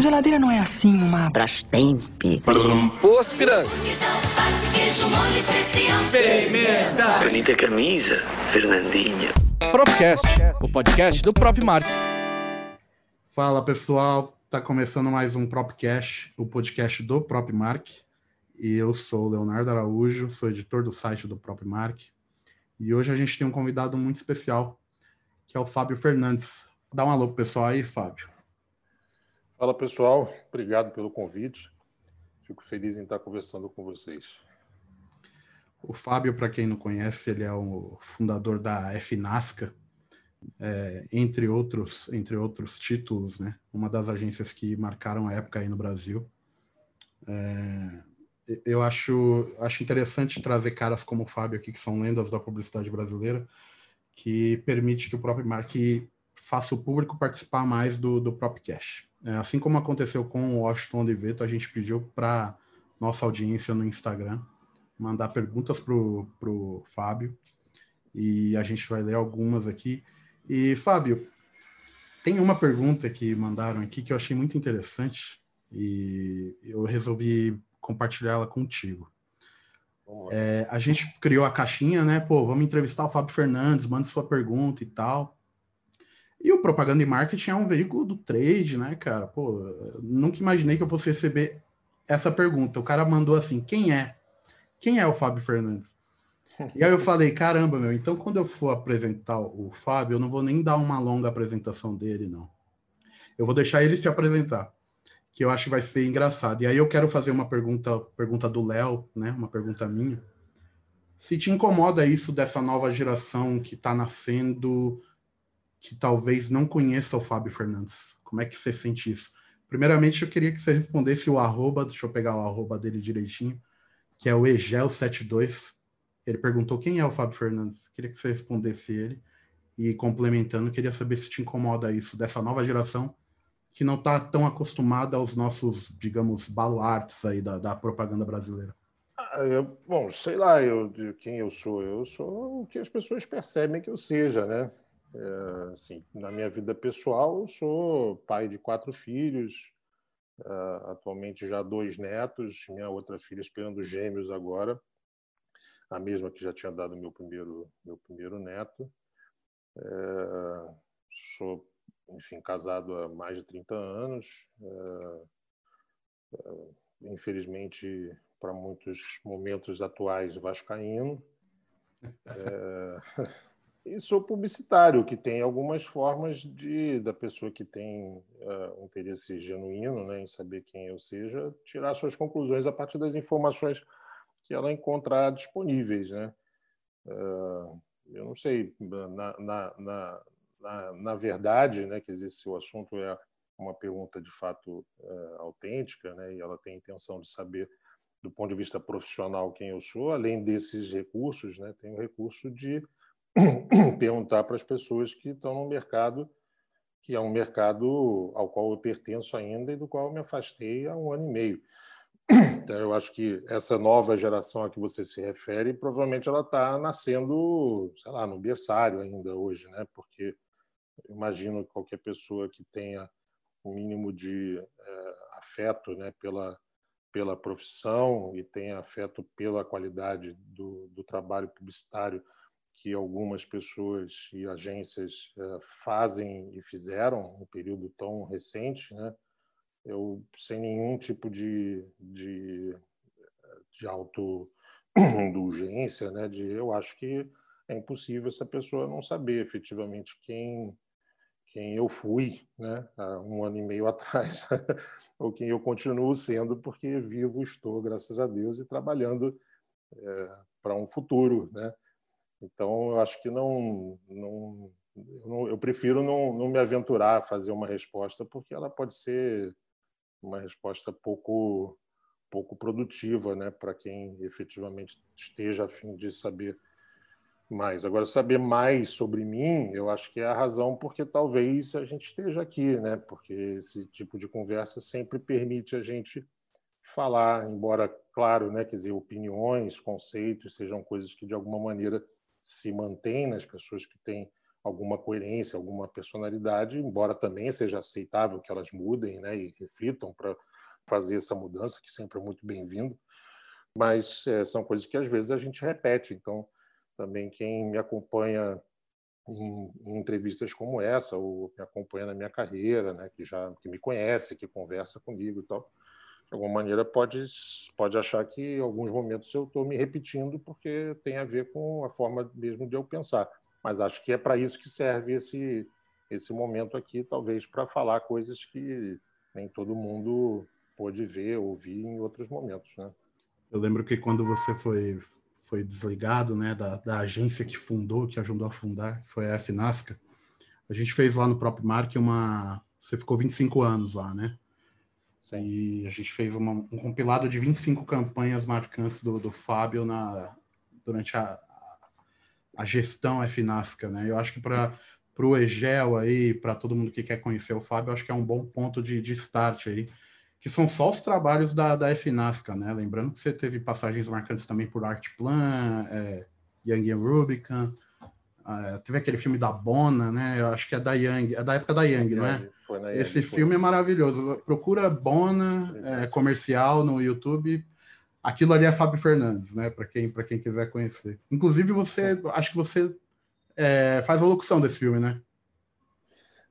A geladeira não é assim uma Brastemp. Posto piranga. Pimenta. Bonita camisa, Fernandinha. Propcast, o podcast do Prop Mark. Fala pessoal, tá começando mais um Propcast, o podcast do Prop Mark. E eu sou o Leonardo Araújo, sou editor do site do Prop Mark. E hoje a gente tem um convidado muito especial, que é o Fábio Fernandes. Dá um alô pro pessoal aí, Fábio. Fala pessoal, obrigado pelo convite. Fico feliz em estar conversando com vocês. O Fábio, para quem não conhece, ele é o fundador da FNASCA, é, entre outros entre outros títulos, né? Uma das agências que marcaram a época aí no Brasil. É, eu acho acho interessante trazer caras como o Fábio aqui que são lendas da publicidade brasileira, que permite que o próprio Mark faça o público participar mais do, do próprio cash. É, assim como aconteceu com o Washington Oliveto, a gente pediu para nossa audiência no Instagram mandar perguntas para o Fábio e a gente vai ler algumas aqui. E, Fábio, tem uma pergunta que mandaram aqui que eu achei muito interessante e eu resolvi compartilhar ela contigo. É, a gente criou a caixinha, né? Pô, vamos entrevistar o Fábio Fernandes, manda sua pergunta e tal. E o Propaganda e Marketing é um veículo do trade, né, cara? Pô, nunca imaginei que eu fosse receber essa pergunta. O cara mandou assim: quem é? Quem é o Fábio Fernandes? E aí eu falei: caramba, meu, então quando eu for apresentar o Fábio, eu não vou nem dar uma longa apresentação dele, não. Eu vou deixar ele se apresentar, que eu acho que vai ser engraçado. E aí eu quero fazer uma pergunta, pergunta do Léo, né? Uma pergunta minha. Se te incomoda isso dessa nova geração que está nascendo que talvez não conheça o Fábio Fernandes. Como é que você sente isso? Primeiramente, eu queria que você respondesse o arroba, deixa eu pegar o arroba dele direitinho, que é o Egel72. Ele perguntou quem é o Fábio Fernandes. Queria que você respondesse ele. E complementando, queria saber se te incomoda isso, dessa nova geração que não está tão acostumada aos nossos, digamos, baluartes aí da, da propaganda brasileira. Ah, eu, bom, sei lá eu, de quem eu sou. Eu sou o que as pessoas percebem que eu seja, né? É, assim, na minha vida pessoal, eu sou pai de quatro filhos, uh, atualmente já dois netos, minha outra filha esperando gêmeos agora, a mesma que já tinha dado meu primeiro meu primeiro neto. É, sou, enfim, casado há mais de 30 anos. É, infelizmente, para muitos momentos atuais, vascaíno. É, E sou publicitário, que tem algumas formas de da pessoa que tem uh, um interesse genuíno né, em saber quem eu seja, tirar suas conclusões a partir das informações que ela encontrar disponíveis. Né? Uh, eu não sei, na, na, na, na, na verdade, né, que esse o assunto é uma pergunta de fato uh, autêntica, né, e ela tem intenção de saber do ponto de vista profissional quem eu sou, além desses recursos, né, tem o recurso de perguntar para as pessoas que estão no mercado, que é um mercado ao qual eu pertenço ainda e do qual eu me afastei há um ano e meio. Então, eu acho que essa nova geração a que você se refere, provavelmente ela está nascendo, sei lá, no berçário ainda hoje, né? Porque eu imagino que qualquer pessoa que tenha um mínimo de é, afeto, né, pela pela profissão e tenha afeto pela qualidade do, do trabalho publicitário que algumas pessoas e agências eh, fazem e fizeram um período tão recente, né? Eu sem nenhum tipo de de, de autoindulgência, né? De eu acho que é impossível essa pessoa não saber efetivamente quem quem eu fui, né? Há um ano e meio atrás, ou quem eu continuo sendo, porque vivo estou, graças a Deus, e trabalhando é, para um futuro, né? Então, eu acho que não, não, eu, prefiro não, não me aventurar a fazer uma resposta, porque ela pode ser uma resposta pouco pouco produtiva, né, para quem efetivamente esteja a fim de saber mais. Agora, saber mais sobre mim, eu acho que é a razão porque talvez a gente esteja aqui, né? Porque esse tipo de conversa sempre permite a gente falar, embora, claro, né, quer dizer, opiniões, conceitos sejam coisas que de alguma maneira se mantém nas pessoas que têm alguma coerência, alguma personalidade, embora também seja aceitável que elas mudem né, e reflitam para fazer essa mudança, que sempre é muito bem-vindo, mas é, são coisas que às vezes a gente repete. Então, também quem me acompanha em, em, entrevistas como essa, ou me acompanha na minha carreira, né, que já que me conhece, que conversa comigo e tal, de alguma maneira pode pode achar que em alguns momentos eu estou me repetindo porque tem a ver com a forma mesmo de eu pensar. Mas acho que é para isso que serve esse esse momento aqui, talvez para falar coisas que nem todo mundo pôde ver, ouvir em outros momentos, né? Eu lembro que quando você foi foi desligado, né, da, da agência que fundou, que ajudou a fundar, que foi a FNASCA, a gente fez lá no próprio Mark uma... Você ficou 25 anos lá, né? Sim. E a gente fez uma, um compilado de 25 campanhas marcantes do, do Fábio na, durante a, a gestão FNASCA, né? Eu acho que para o Egel aí, para todo mundo que quer conhecer o Fábio, acho que é um bom ponto de, de start aí que são só os trabalhos da, da FNASCA, né? Lembrando que você teve passagens marcantes também por Artplan, é, Young and Rubicon, é, teve aquele filme da Bona, né? Eu acho que é da Young, é da época da Young, não é? Esse filme é maravilhoso. Procura Bona é, comercial no YouTube. Aquilo ali é Fábio Fernandes, né? Para quem, quem quiser conhecer. Inclusive, você, acho que você é, faz a locução desse filme, né?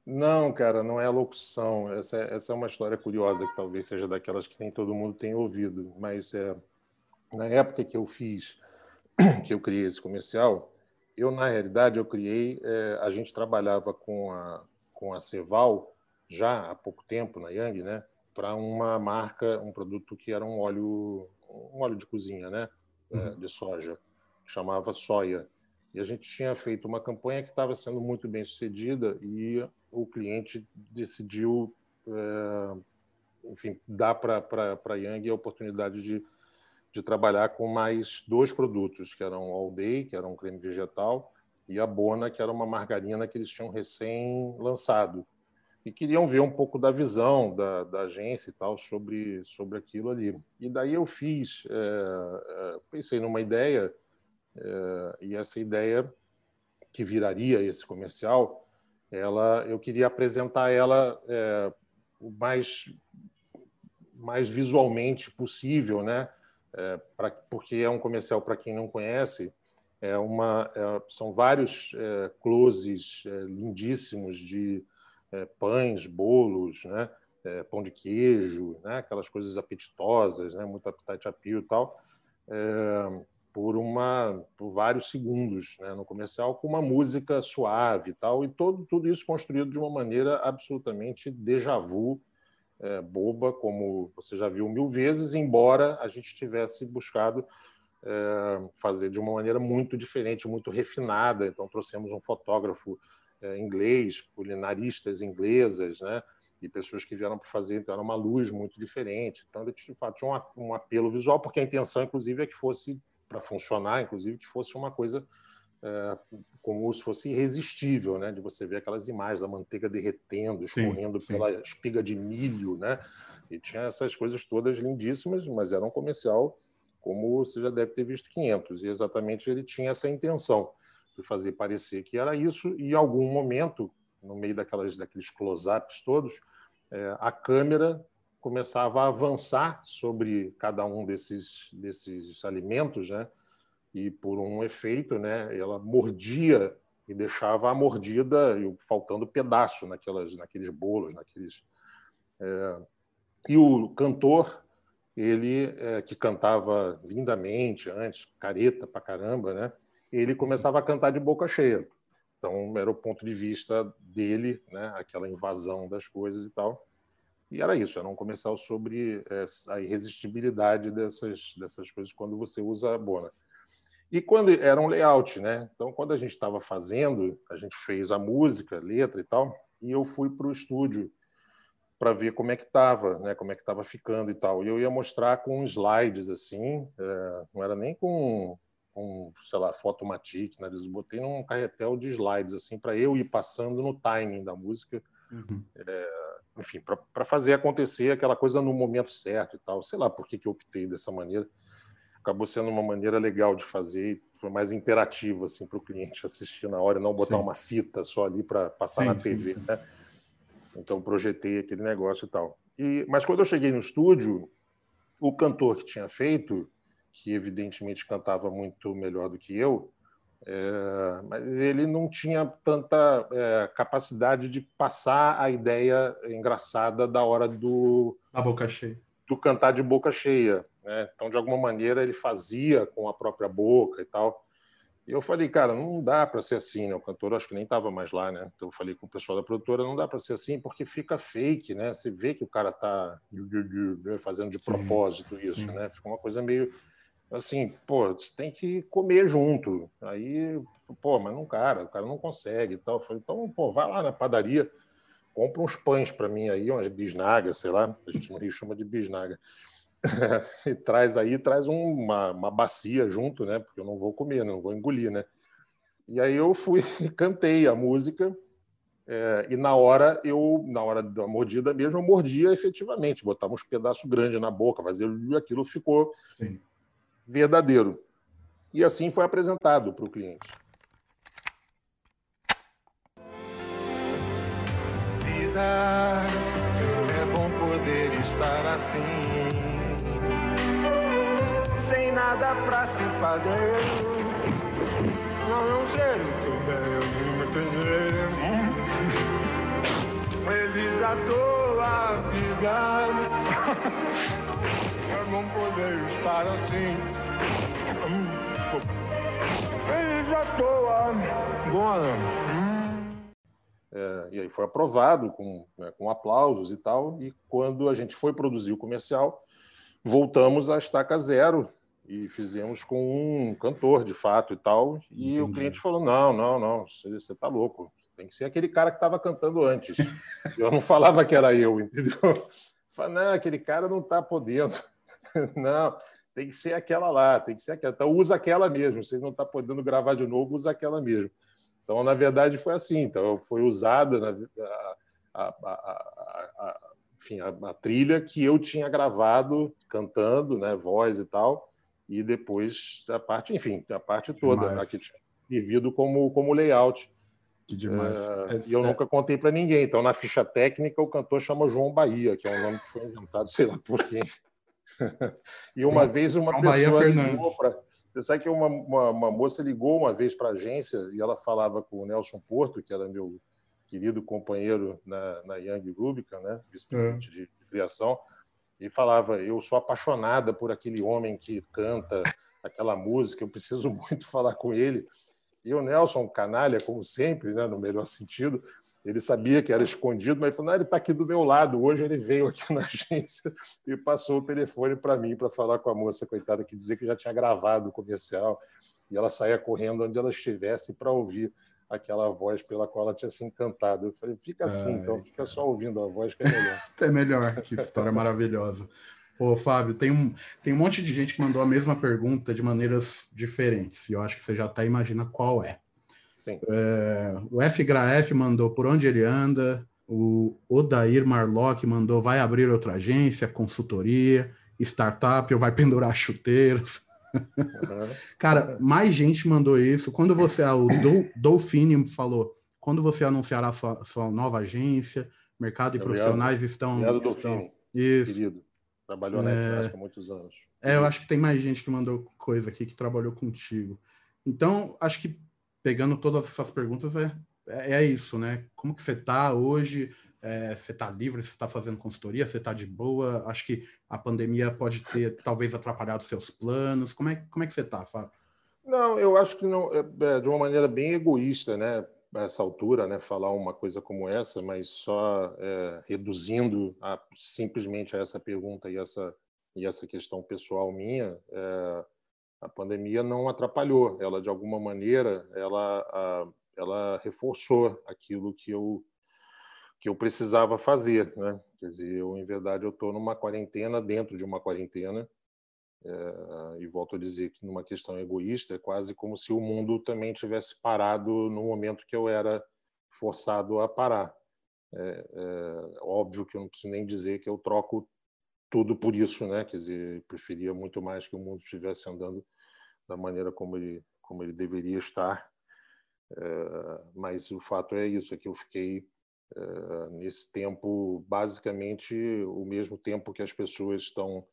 Não, cara, não é a locução. Essa é, essa é uma história curiosa que talvez seja daquelas que nem todo mundo tem ouvido. Mas é, na época que eu fiz, que eu criei esse comercial, eu na realidade eu criei. É, a gente trabalhava com a com a Ceval já há pouco tempo na Yang, né? Para uma marca, um produto que era um óleo, um óleo de cozinha, né? É, uhum. de soja, chamava soia. E a gente tinha feito uma campanha que estava sendo muito bem sucedida e o cliente decidiu, é, enfim, dar para a Yang a oportunidade de, de trabalhar com mais dois produtos, que eram All Day, que era um creme vegetal, e a Bona, que era uma margarina que eles tinham recém-lançado. E queriam ver um pouco da visão da, da, agência e tal sobre, sobre aquilo ali. E daí eu fiz, é, é, pensei numa ideia, é, e essa ideia que viraria esse comercial ela, eu queria apresentar ela é, o mais, mais visualmente possível, né? É, pra, porque é um comercial para quem não conhece. É uma, é, são vários é, closes lindíssimos de é, pães, bolos, né? pão de queijo, né? aquelas coisas apetitosas, né? muito appetite appeal e tal por uma por vários segundos né, no comercial com uma música suave e tal e todo tudo isso construído de uma maneira absolutamente déjà vu é, boba como você já viu mil vezes embora a gente tivesse buscado é, fazer de uma maneira muito diferente muito refinada então trouxemos um fotógrafo é, inglês culinaristas inglesas né e pessoas que vieram para fazer, então era uma luz muito diferente. Então, ele de fato tinha um, um apelo visual, porque a intenção, inclusive, é que fosse para funcionar, inclusive, que fosse uma coisa é, como se fosse irresistível, né? De você ver aquelas imagens da manteiga derretendo, escorrendo sim, sim. pela espiga de milho, né? E tinha essas coisas todas lindíssimas, mas era um comercial como você já deve ter visto 500. E exatamente ele tinha essa intenção de fazer parecer que era isso. E em algum momento, no meio daquelas daqueles close-ups todos, é, a câmera começava a avançar sobre cada um desses, desses alimentos, né? E por um efeito, né? Ela mordia e deixava a mordida faltando pedaço naquelas, naqueles bolos, naqueles. É... E o cantor, ele é, que cantava lindamente antes, careta pra caramba, né? Ele começava a cantar de boca cheia. Então era o ponto de vista dele, né? Aquela invasão das coisas e tal. E era isso, era um comercial sobre é, a irresistibilidade dessas, dessas coisas quando você usa a Bona. E quando era um layout, né? Então, quando a gente estava fazendo, a gente fez a música, letra e tal, e eu fui para o estúdio para ver como é que estava, né? Como é que estava ficando e tal. E eu ia mostrar com slides assim, é, não era nem com, com sei lá, Fotomatic, né? Eu botei num carretel de slides assim para eu ir passando no timing da música. Uhum. É, enfim, para fazer acontecer aquela coisa no momento certo e tal. Sei lá por que, que eu optei dessa maneira. acabou sendo uma maneira legal de fazer foi mais interativo assim para o cliente assistir na hora e não botar sim. uma fita só ali para passar sim, na TV sim, né? então projetei aquele negócio e tal e mas quando eu cheguei no estúdio o cantor que tinha feito que evidentemente cantava muito melhor do que eu é, mas ele não tinha tanta é, capacidade de passar a ideia engraçada da hora do a boca cheia do cantar de boca cheia né? Então, de alguma maneira, ele fazia com a própria boca e tal. E eu falei, cara, não dá para ser assim, né? O cantor acho que nem estava mais lá, né? Então eu falei com o pessoal da produtora, não dá para ser assim porque fica fake, né? Você vê que o cara tá fazendo de propósito isso, sim. né? Fica uma coisa meio assim, pô, você tem que comer junto. Aí, pô, mas não, cara, o cara não consegue e tal. Eu falei, então, pô, vai lá na padaria, compra uns pães para mim aí, umas bisnagas, sei lá, a gente no Rio chama de bisnaga. e traz aí, traz uma, uma bacia junto, né? Porque eu não vou comer, não vou engolir, né? E aí eu fui, cantei a música, é, e na hora eu, na hora da mordida mesmo, eu mordia efetivamente, botava uns pedaços grandes na boca, fazia aquilo ficou Sim. Verdadeiro. E assim foi apresentado para o cliente. Vida, é bom poder estar assim nada pra se fazer. Não, não sei Feliz à toa vida. Bom poder estar assim. Desculpa. Feliz à toa. É, e aí foi aprovado com, né, com aplausos e tal. E quando a gente foi produzir o comercial, voltamos à estaca zero e fizemos com um cantor de fato e tal. E Entendi. o cliente falou: não, não, não, você está louco. Tem que ser aquele cara que estava cantando antes. eu não falava que era eu, entendeu? Falei, não, aquele cara não está podendo. não, tem que ser aquela lá, tem que ser aquela. Então usa aquela mesmo. Você não está podendo gravar de novo, usa aquela mesmo. Então, na verdade, foi assim. Então, foi usada na, a, a, a, enfim, a, trilha que eu tinha gravado cantando, né, voz e tal e depois a parte, enfim, a parte toda, né, que tinha vivido como, como layout. Que demais. É, e eu é... nunca contei para ninguém. Então, na ficha técnica, o cantor chama João Bahia, que é um nome que foi inventado, sei lá por quem. e uma João, vez uma pessoa ligou para. Você sabe que uma, uma, uma, moça ligou uma vez para a agência e ela falava com o Nelson Porto, que era meu querido companheiro na, na Young Rubicon, né? vice-presidente é. de criação e falava: Eu sou apaixonada por aquele homem que canta aquela música, eu preciso muito falar com ele. E o Nelson, canalha, como sempre, né, no melhor sentido, ele sabia que era escondido, mas falou: Não, ele está aqui do meu lado. Hoje ele veio aqui na agência e passou o telefone para mim para falar com a moça, coitada, que dizia que já tinha gravado o comercial e ela saía correndo onde ela estivesse para ouvir aquela voz pela qual ela tinha se encantado. Eu falei, fica assim, Ai, então fica só ouvindo a voz que é melhor. é melhor, que história maravilhosa. Ô, Fábio, tem um, tem um monte de gente que mandou a mesma pergunta de maneiras diferentes, e eu acho que você já até imagina qual é. É, o F Graef mandou por onde ele anda, o Odair Marlock mandou vai abrir outra agência, consultoria, startup ou vai pendurar chuteiros. Uhum. Cara, mais gente mandou isso. Quando você, o Dolphine falou, quando você anunciará sua, sua nova agência, mercado e profissionais estão. Obrigado, estão... Isso. Querido. Trabalhou na é... há muitos anos. É, eu acho que tem mais gente que mandou coisa aqui que trabalhou contigo. Então, acho que pegando todas essas perguntas é, é, é isso, né? Como que você está hoje? É, você está livre, você está fazendo consultoria, você está de boa. Acho que a pandemia pode ter talvez atrapalhado seus planos. Como é, como é que você está, Fábio? Não, eu acho que não, é, é, de uma maneira bem egoísta, né? essa altura, né, falar uma coisa como essa, mas só é, reduzindo a, simplesmente a essa pergunta e essa e essa questão pessoal minha, é, a pandemia não atrapalhou. Ela de alguma maneira, ela ela reforçou aquilo que eu que eu precisava fazer, né? Quer dizer, eu em verdade eu estou numa quarentena dentro de uma quarentena é, e volto a dizer que numa questão egoísta é quase como se o mundo também tivesse parado no momento que eu era forçado a parar. É, é, óbvio que eu não preciso nem dizer que eu troco tudo por isso, né? Quer dizer, preferia muito mais que o mundo estivesse andando da maneira como ele como ele deveria estar. É, mas o fato é isso, é que eu fiquei é, nesse tempo basicamente o mesmo tempo que as pessoas estão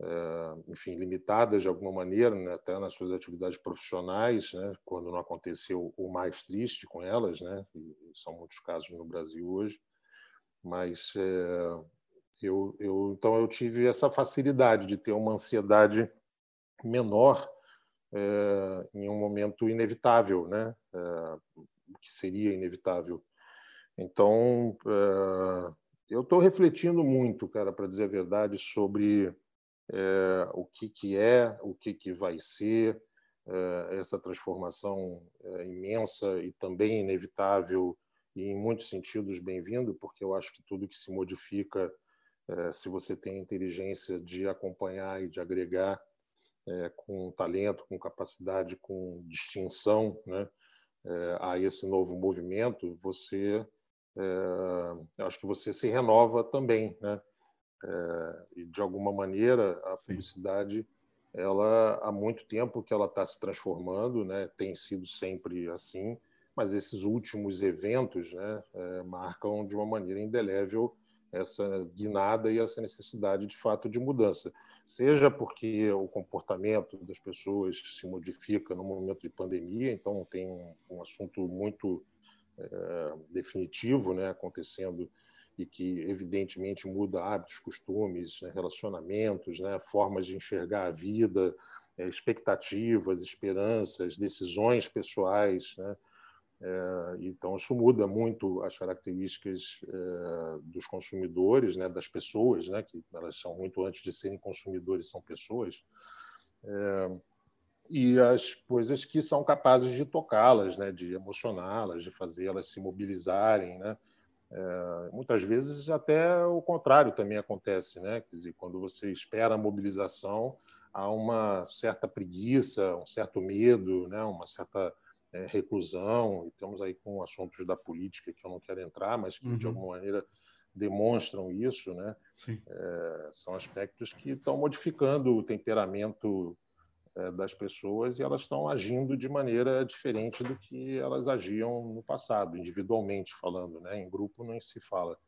é, enfim limitadas de alguma maneira né, até nas suas atividades profissionais né, quando não aconteceu o mais triste com elas né e são muitos casos no Brasil hoje mas é, eu, eu, então eu tive essa facilidade de ter uma ansiedade menor é, em um momento inevitável, né? É, que seria inevitável. Então é, eu estou refletindo muito, cara, para dizer a verdade, sobre o que que é, o que que vai ser essa transformação imensa e também inevitável e em muitos sentidos bem-vindo, porque eu acho que tudo que se modifica é, se você tem inteligência de acompanhar e de agregar é, com talento, com capacidade, com distinção né, é, a esse novo movimento, você, acho que você se renova também. Né? E, de alguma maneira, a publicidade, ela há muito tempo que ela está se transformando, né? tem sido sempre assim, mas esses últimos eventos né, marcam de uma maneira indelével essa guinada e essa necessidade de fato de mudança, seja porque o comportamento das pessoas se modifica no momento de pandemia, então tem um, assunto muito é, definitivo, né, acontecendo e que evidentemente muda hábitos, costumes, né, relacionamentos, né, formas de enxergar a vida, é, expectativas, esperanças, decisões pessoais, né, então, isso muda muito as características é, dos consumidores, né, das pessoas, né, que elas são muito antes de serem consumidores, são pessoas, é, e as coisas que são capazes de tocá-las, né, de emocioná-las, de fazê-las se mobilizarem. Né. muitas vezes, até o contrário também acontece. Né, quer dizer, quando você espera a mobilização, há uma certa preguiça, um certo medo, né, uma certa é, reclusão, e estamos aí com assuntos da política que eu não quero entrar, mas que, uhum. de alguma maneira, demonstram isso. Né? É, são aspectos que estão modificando o temperamento é, das pessoas e elas estão agindo de maneira diferente do que elas agiam no passado, individualmente falando. Né? Em grupo não se fala.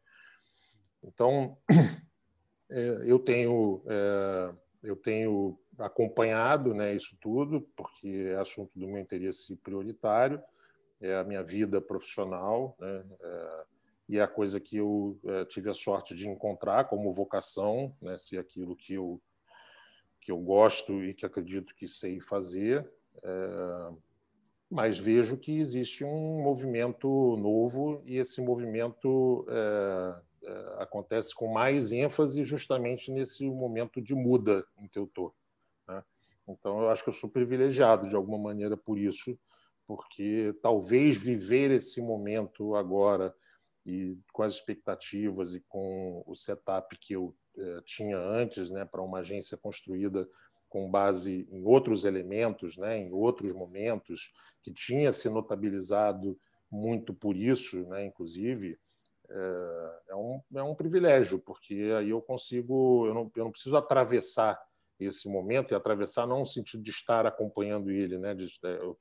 Então, é, eu tenho é, eu tenho acompanhado né, isso tudo, porque é assunto do meu interesse prioritário, é a minha vida profissional, né, é, e é a coisa que eu é, tive a sorte de encontrar como vocação, né, se aquilo que eu, que eu gosto e que acredito que sei fazer. É, mas vejo que existe um movimento novo e esse movimento é, é, acontece com mais ênfase justamente nesse momento de muda em que eu estou. Então, eu acho que eu sou privilegiado de alguma maneira por isso, porque talvez viver esse momento agora e com as expectativas e com o setup que eu eh, tinha antes, né, para uma agência construída com base em outros elementos, né, em outros momentos, que tinha se notabilizado muito por isso, né, inclusive, é, é, um, é um privilégio, porque aí eu consigo, eu não, eu não preciso atravessar esse momento, e atravessar não no sentido de estar acompanhando ele, né? De, é, eu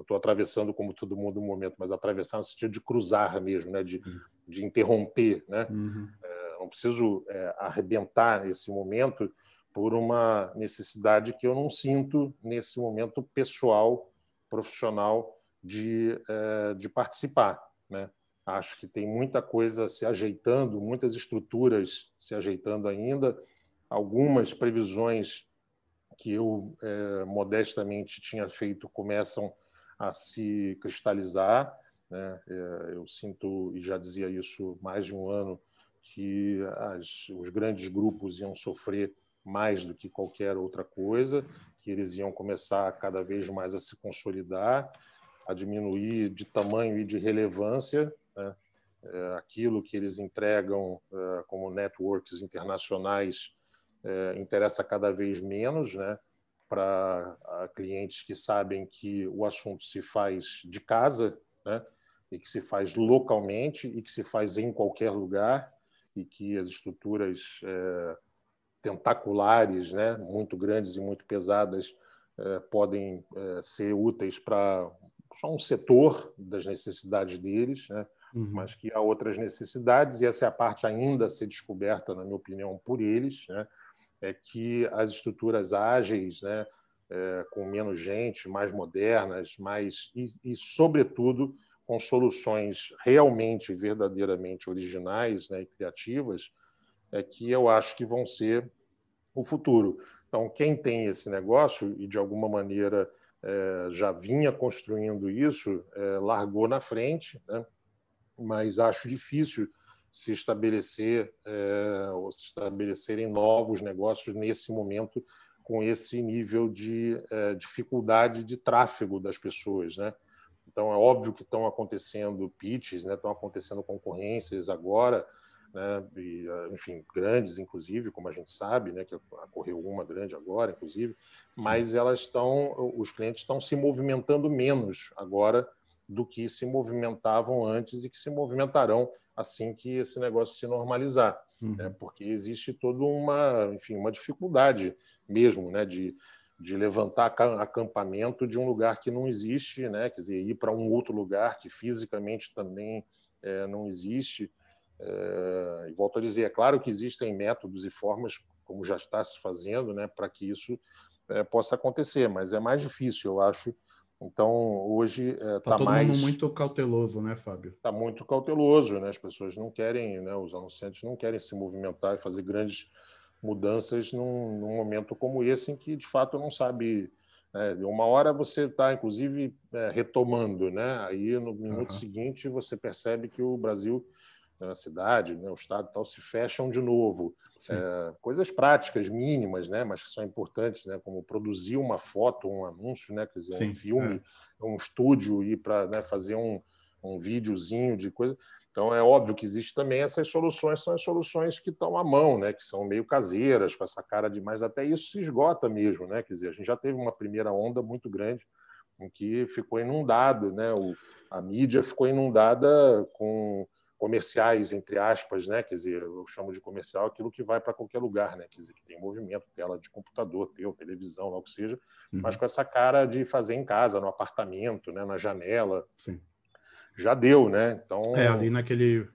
estou atravessando como todo mundo um momento, mas atravessar no sentido de cruzar mesmo, né? De, uhum. de interromper, né? Uhum. É, não preciso é, arrebentar esse momento por uma necessidade que eu não sinto nesse momento pessoal, profissional de, é, de participar, né? Acho que tem muita coisa se ajeitando, muitas estruturas se ajeitando ainda, algumas previsões que eu é, modestamente tinha feito começam a se cristalizar. Né? É, eu sinto, e já dizia isso mais de um ano, que as, os grandes grupos iam sofrer mais do que qualquer outra coisa, que eles iam começar cada vez mais a se consolidar, a diminuir de tamanho e de relevância, né? É, aquilo que eles entregam como networks internacionais é, interessa cada vez menos, né? Para clientes que sabem que o assunto se faz de casa, né? E que se faz localmente e que se faz em qualquer lugar e que as estruturas tentaculares, né, muito grandes e muito pesadas, é, podem é, ser úteis para só um setor das necessidades deles, né, uhum. mas que há outras necessidades, e essa é a parte ainda a ser descoberta, na minha opinião, por eles, né, é que as estruturas ágeis, né, é, com menos gente, mais modernas, mais e, e, sobretudo, com soluções realmente, verdadeiramente originais né, e criativas, é que eu acho que vão ser o futuro. Então, quem tem esse negócio e, de alguma maneira, é, já vinha construindo isso, é, largou na frente, né? mas acho difícil se estabelecer é, ou se estabelecerem novos negócios nesse momento com esse nível de é, dificuldade de tráfego das pessoas, né? Então é óbvio que estão acontecendo pitches, né? Estão acontecendo concorrências agora, né? E, enfim, grandes, inclusive, como a gente sabe, né? Que ocorreu uma grande agora, inclusive, mas elas estão, os clientes estão se movimentando menos agora do que se movimentavam antes e que se movimentarão assim que esse negócio se normalizar, uhum. né? porque existe toda uma, enfim, uma dificuldade mesmo, né, de, de levantar acampamento de um lugar que não existe, né, quer dizer, ir para um outro lugar que fisicamente também é, não existe. É, e volto a dizer, é claro que existem métodos e formas, como já está se fazendo, né, para que isso é, possa acontecer, mas é mais difícil, eu acho, então, hoje está é, tá todo mais... mundo muito cauteloso, né, Fábio? Está muito cauteloso, né? As pessoas não querem, né? Os anunciantes não querem se movimentar e fazer grandes mudanças num, num momento como esse, em que de fato não sabe. Né? Uma hora você está, inclusive, é, retomando, né? Aí no minuto uhum. seguinte você percebe que o Brasil, a cidade, né, o estado, tal, se fecham de novo. É, coisas práticas, mínimas, né, mas que são importantes, né, como produzir uma foto, um anúncio, né, quer dizer, Sim, um filme, é. um estúdio, ir para né, fazer um, um videozinho de coisa. Então, é óbvio que existe também essas soluções, são as soluções que estão à mão, né, que são meio caseiras, com essa cara de mais. Até isso se esgota mesmo. Né? Quer dizer, a gente já teve uma primeira onda muito grande em que ficou inundado, né? O, a mídia ficou inundada com comerciais, entre aspas, né? Quer dizer, eu chamo de comercial aquilo que vai para qualquer lugar, né? Quer dizer, que tem movimento, tela de computador, teu, televisão, lá o que seja, uhum. mas com essa cara de fazer em casa, no apartamento, né? Na janela. Sim. Já deu, né? Então. É, ali naquele.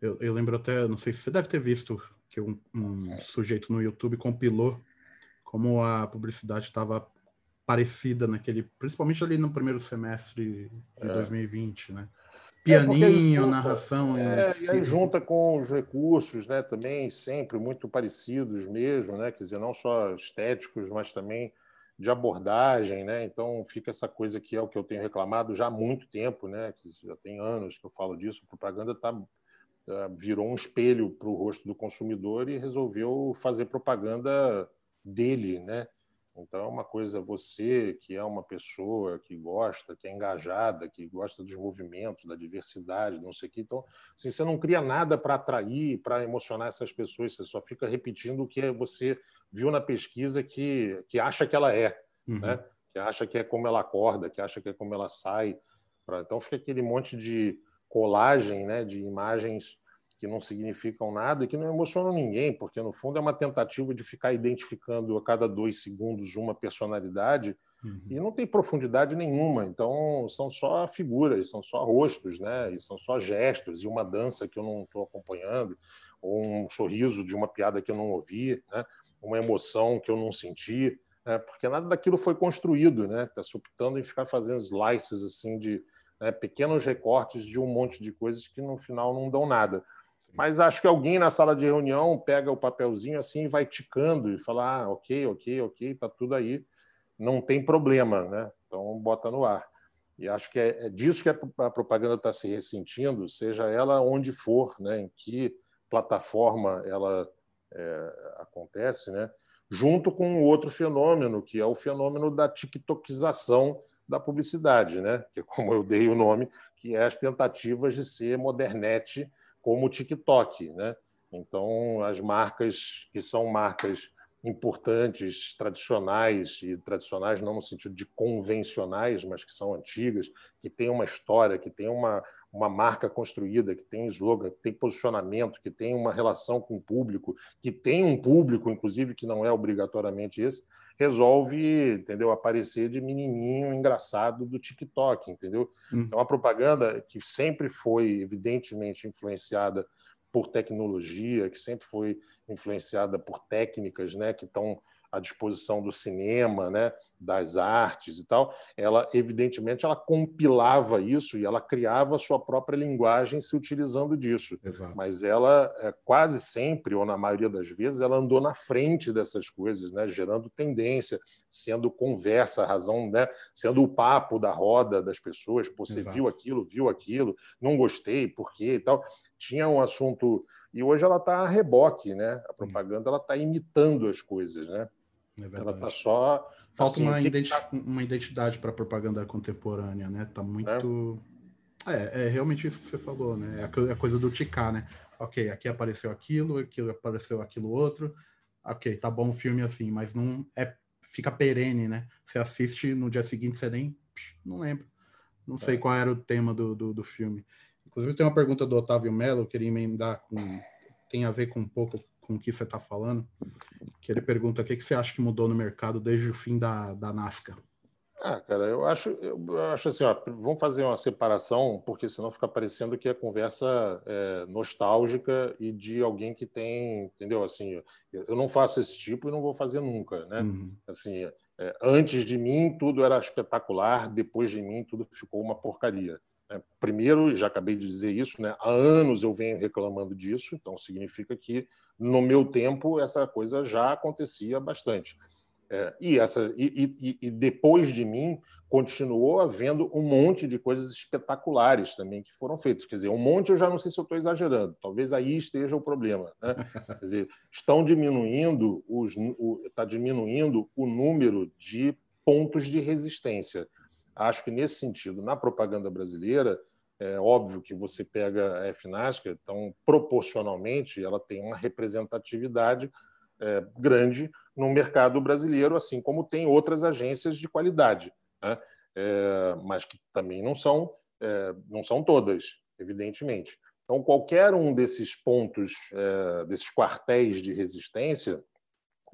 Eu, eu lembro até, não sei se você deve ter visto que um, um sujeito no YouTube compilou como a publicidade estava parecida naquele, principalmente ali no primeiro semestre de é. 2020, né? Pianinho, é narração. É, e aí junta com os recursos, né, também sempre muito parecidos mesmo, né, quer dizer, não só estéticos, mas também de abordagem, né? Então fica essa coisa que é o que eu tenho reclamado já há muito tempo, né? Que já tem anos que eu falo disso. A propaganda tá, tá virou um espelho para o rosto do consumidor e resolveu fazer propaganda dele, né? Então, é uma coisa você, que é uma pessoa que gosta, que é engajada, que gosta dos movimentos, da diversidade, não sei o quê. Então, assim, você não cria nada para atrair, para emocionar essas pessoas, você só fica repetindo o que você viu na pesquisa que, que acha que ela é, uhum. né? que acha que é como ela acorda, que acha que é como ela sai. Então, fica aquele monte de colagem né, de imagens que não significam nada e que não emocionam ninguém, porque no fundo é uma tentativa de ficar identificando a cada dois segundos uma personalidade uhum. e não tem profundidade nenhuma. Então são só figuras, são só rostos, né? E são só gestos e uma dança que eu não estou acompanhando, ou um sorriso de uma piada que eu não ouvi, né? Uma emoção que eu não senti, né? Porque nada daquilo foi construído, né? Está se optando em ficar fazendo slices assim de né, pequenos recortes de um monte de coisas que no final não dão nada. Mas acho que alguém na sala de reunião pega o papelzinho assim e vai ticando e fala: ah, ok, ok, ok, está tudo aí, não tem problema, né? Então bota no ar. E acho que é, é disso que a propaganda está se ressentindo, seja ela onde for, né? Em que plataforma ela é, acontece, né? Junto com outro fenômeno que é o fenômeno da tiktokização da publicidade, né? Que é como eu dei o nome, que é as tentativas de ser modernete como o TikTok, né? Então, as marcas que são marcas importantes, tradicionais, e tradicionais não no sentido de convencionais, mas que são antigas, que têm uma história, que têm uma, uma marca construída, que tem slogan, que tem posicionamento, que tem uma relação com o público, que tem um público, inclusive, que não é obrigatoriamente esse, resolve, entendeu, aparecer de menininho engraçado do TikTok, entendeu? Hum. É uma propaganda que sempre foi evidentemente influenciada por tecnologia, que sempre foi influenciada por técnicas, né, que estão à disposição do cinema, né, das artes e tal, ela evidentemente ela compilava isso e ela criava a sua própria linguagem se utilizando disso. Exato. Mas ela é, quase sempre ou na maioria das vezes ela andou na frente dessas coisas, né, gerando tendência, sendo conversa, razão, né, sendo o papo da roda das pessoas. Pô, você Exato. viu aquilo, viu aquilo, não gostei, por quê e tal. Tinha um assunto e hoje ela está a reboque, né? A propaganda ela está imitando as coisas, né? É ela está só. Falta assim, uma, identi tá... uma, identidade para a propaganda contemporânea, né? Tá muito. É. é. é, realmente isso que você falou, né? É a, é coisa do ticar, né? Ok, aqui apareceu aquilo, aqui apareceu aquilo outro. Ok, tá bom o filme assim, mas não é fica perene, né? Você assiste no dia seguinte, você nem não lembra. Não sei é. qual era o tema do, do, do, filme. Inclusive, tem uma pergunta do Otávio Mello, eu queria emendar com. Tem a ver com um pouco com o que você está falando, que ele pergunta o que, que você acha que mudou no mercado desde o fim da, da NASCAR. Ah, cara, eu acho, eu acho assim, ó, vamos fazer uma separação, porque senão fica parecendo que é conversa é, nostálgica e de alguém que tem, entendeu? Assim, eu não faço esse tipo e não vou fazer nunca, né? Uhum. Assim, é, antes de mim tudo era espetacular, depois de mim tudo ficou uma porcaria. É, primeiro, já acabei de dizer isso, né? há anos eu venho reclamando disso, então significa que no meu tempo essa coisa já acontecia bastante. É, e, essa, e, e, e, depois de mim continuou havendo um monte de coisas espetaculares também que foram feitas. Quer dizer, um monte eu já não sei se eu estou exagerando, talvez aí esteja o problema. Né? Quer dizer, estão diminuindo, está diminuindo o número de pontos de resistência. Acho que nesse sentido, na propaganda brasileira, é óbvio que você pega a FNASCA, então proporcionalmente ela tem uma representatividade é, grande no mercado brasileiro, assim como tem outras agências de qualidade, né? é, mas que também não são, é, não são todas, evidentemente. Então, qualquer um desses pontos, é, desses quartéis de resistência,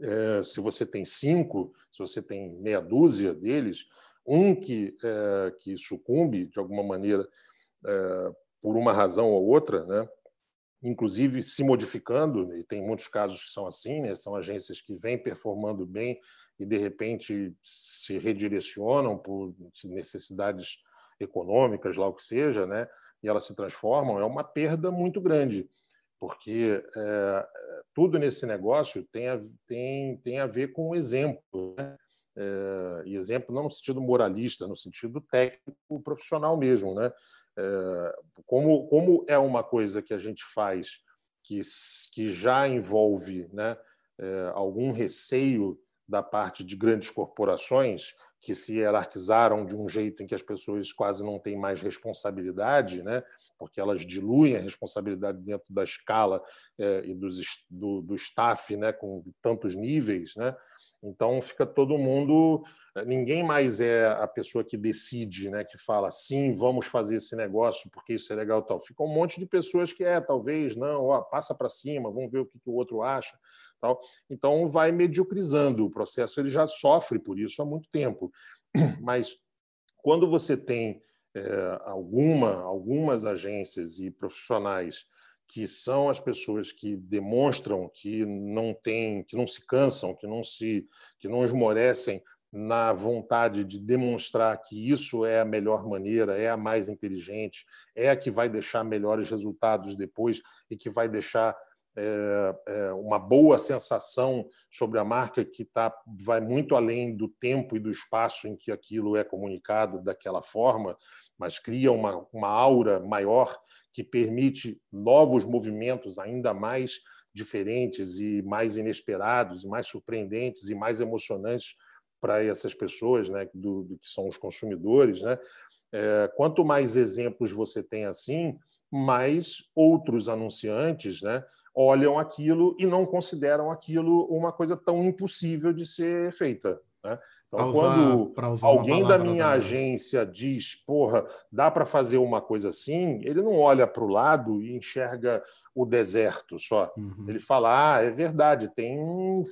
é, se você tem cinco, se você tem meia dúzia deles, um que, é, que sucumbe, de alguma maneira, é, por uma razão ou outra, né? inclusive se modificando, e tem muitos casos que são assim, né? são agências que vêm performando bem e, de repente, se redirecionam por necessidades econômicas, lá o que seja, né? e elas se transformam, é uma perda muito grande, porque é, tudo nesse negócio tem a, tem, tem a ver com o exemplo. Né? É, e exemplo não no sentido moralista, no sentido técnico profissional mesmo, né? É, como, como é uma coisa que a gente faz que, que já envolve né, é, algum receio da parte de grandes corporações que se hierarquizaram de um jeito em que as pessoas quase não têm mais responsabilidade, né? porque elas diluem a responsabilidade dentro da escala é, e dos, do, do staff né? com tantos níveis, né? Então fica todo mundo, eh, ninguém mais é a pessoa que decide, né, que fala sim, vamos fazer esse negócio porque isso é legal tal. Fica um monte de pessoas que é, talvez não, ó, passa para cima, vamos ver o que, que o outro acha, tal. Então vai mediocrizando o processo, ele já sofre por isso há muito tempo. Mas quando você tem é, alguma, algumas agências e profissionais que são as pessoas que demonstram que não tem, que não se cansam, que não se, que não esmorecem na vontade de demonstrar que isso é a melhor maneira, é a mais inteligente, é a que vai deixar melhores resultados depois e que vai deixar é, é, uma boa sensação sobre a marca que tá, vai muito além do tempo e do espaço em que aquilo é comunicado daquela forma, mas cria uma, uma aura maior que permite novos movimentos ainda mais diferentes e mais inesperados, mais surpreendentes e mais emocionantes para essas pessoas, né, do, do, que são os consumidores, né? É, quanto mais exemplos você tem assim, mais outros anunciantes, né, olham aquilo e não consideram aquilo uma coisa tão impossível de ser feita, né? Então, usar, quando alguém da minha da... agência diz, porra, dá para fazer uma coisa assim, ele não olha para o lado e enxerga o deserto só. Uhum. Ele fala, ah, é verdade, tem,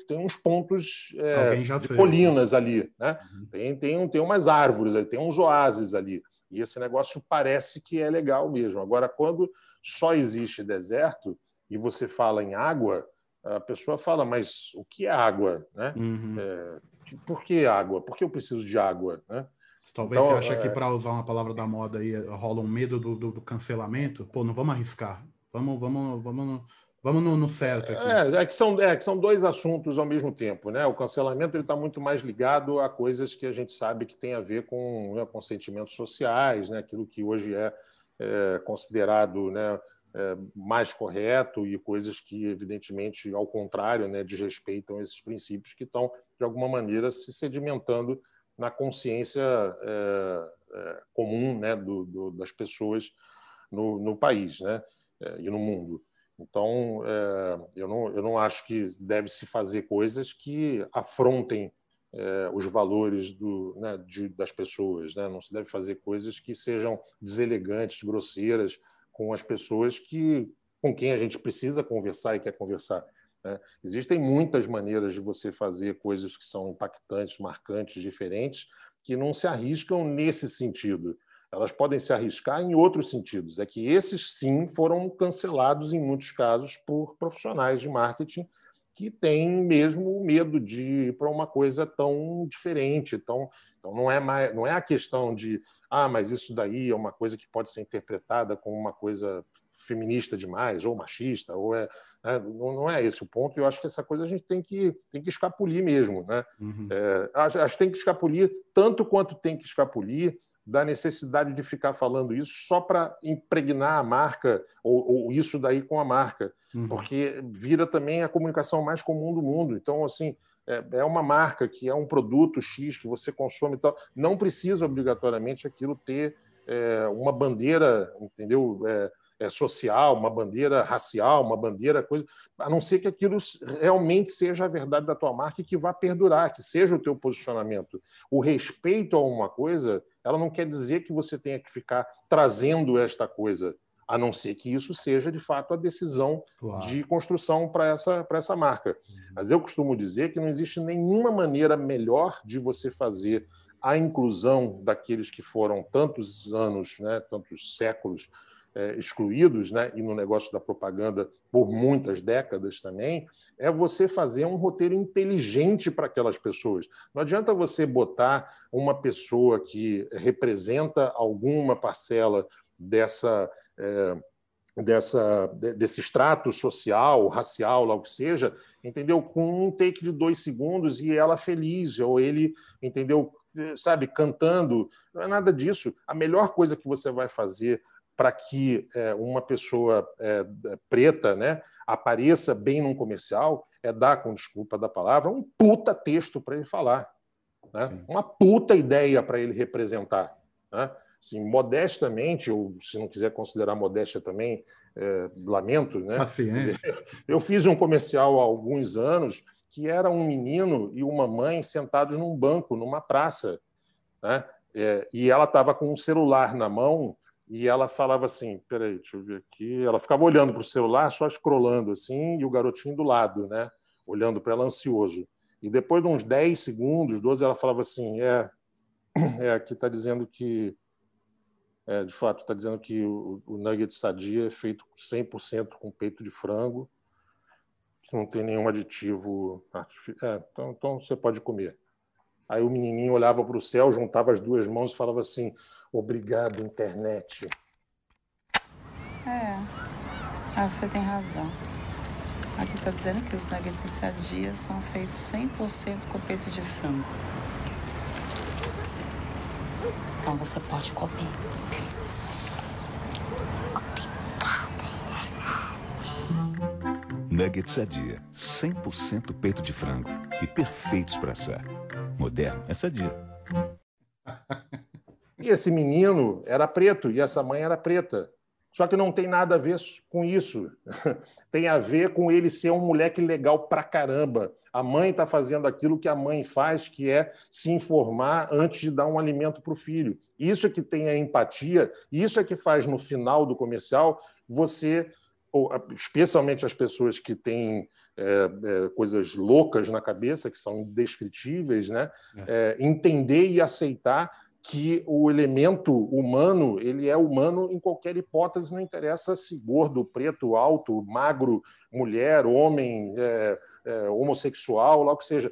tem uns pontos é, de fez. colinas ali, né? Uhum. Tem, tem, tem umas árvores, tem uns oásis ali. E esse negócio parece que é legal mesmo. Agora, quando só existe deserto e você fala em água, a pessoa fala, mas o que é água? Né? Uhum. É, por que água? Por que eu preciso de água? Né? Talvez então, você ache é... que para usar uma palavra da moda aí rola um medo do, do, do, cancelamento. Pô, não vamos arriscar. Vamos, vamos, vamos, vamos no, no certo aqui. É, é, que são, é que são dois assuntos ao mesmo tempo, né? O cancelamento está muito mais ligado a coisas que a gente sabe que tem a ver com, né, com sentimentos sociais, né? Aquilo que hoje é, é considerado, né? É, mais correto e coisas que, evidentemente, ao contrário, né, desrespeitam esses princípios que estão, de alguma maneira, se sedimentando na consciência é, é, comum né, do, do, das pessoas no, no país né, é, e no mundo. Então, é, eu, não, eu não acho que deve-se fazer coisas que afrontem é, os valores do, né, de, das pessoas. Né? Não se deve fazer coisas que sejam deselegantes, grosseiras, com as pessoas que com quem a gente precisa conversar e quer conversar. Né? Existem muitas maneiras de você fazer coisas que são impactantes, marcantes, diferentes, que não se arriscam nesse sentido. Elas podem se arriscar em outros sentidos. É que esses, sim, foram cancelados em muitos casos por profissionais de marketing que têm mesmo medo de ir para uma coisa tão diferente. Tão, então, não é, mais, não é a questão de ah, mas isso daí é uma coisa que pode ser interpretada como uma coisa feminista demais, ou machista, ou é. Né? Não, é esse o ponto, eu acho que essa coisa a gente tem que, tem que escapulir mesmo. Né? Uhum. É, acho, acho que tem que escapulir tanto quanto tem que escapulir da necessidade de ficar falando isso só para impregnar a marca, ou, ou, isso daí com a marca, uhum. porque vira também a comunicação mais comum do mundo. Então, assim, é, é uma marca que é um produto X que você consome e tal, não precisa obrigatoriamente aquilo ter é, uma bandeira, entendeu? É, social, uma bandeira racial, uma bandeira coisa, a não ser que aquilo realmente seja a verdade da tua marca e que vá perdurar, que seja o teu posicionamento. O respeito a uma coisa, ela não quer dizer que você tenha que ficar trazendo esta coisa a não ser que isso seja de fato a decisão claro. de construção para essa, essa marca. Uhum. Mas eu costumo dizer que não existe nenhuma maneira melhor de você fazer a inclusão daqueles que foram tantos anos, né, tantos séculos é, excluídos, né, e no negócio da propaganda por muitas décadas também, é você fazer um roteiro inteligente para aquelas pessoas. Não adianta você botar uma pessoa que representa alguma parcela dessa é, dessa, desse extrato social, racial, lá o que seja, entendeu? Com um take de dois segundos e ela feliz, ou ele, entendeu? Sabe, cantando. Não é nada disso. A melhor coisa que você vai fazer para que é, uma pessoa é, preta né, apareça bem num comercial é dar, com desculpa da palavra, um puta texto para ele falar. Né? Uma puta ideia para ele representar. Né? assim, modestamente, ou se não quiser considerar modéstia também, é, lamento, né? Eu fiz um comercial há alguns anos que era um menino e uma mãe sentados num banco, numa praça, né? É, e ela estava com um celular na mão e ela falava assim, peraí, deixa eu ver aqui, ela ficava olhando para o celular, só escrolando assim, e o garotinho do lado, né? Olhando para ela ansioso. E depois de uns 10 segundos, 12, ela falava assim, é, é aqui está dizendo que é, de fato, está dizendo que o, o nugget sadia é feito 100% com peito de frango, que não tem nenhum aditivo artificial. É, então, então você pode comer. Aí o menininho olhava para o céu, juntava as duas mãos e falava assim: Obrigado, internet. É, ah, você tem razão. Aqui está dizendo que os nuggets sadia são feitos 100% com peito de frango. Então você pode comer. Nuggets Sadia, 100% peito de frango e perfeitos para assar. Moderno é Sadia. E esse menino era preto e essa mãe era preta. Só que não tem nada a ver com isso. tem a ver com ele ser um moleque legal pra caramba. A mãe está fazendo aquilo que a mãe faz, que é se informar antes de dar um alimento para o filho. Isso é que tem a empatia, isso é que faz no final do comercial você, especialmente as pessoas que têm é, é, coisas loucas na cabeça, que são indescritíveis, né? É. é entender e aceitar que o elemento humano ele é humano em qualquer hipótese, não interessa se gordo, preto, alto, magro, mulher, homem, é, é, homossexual, lá o que seja.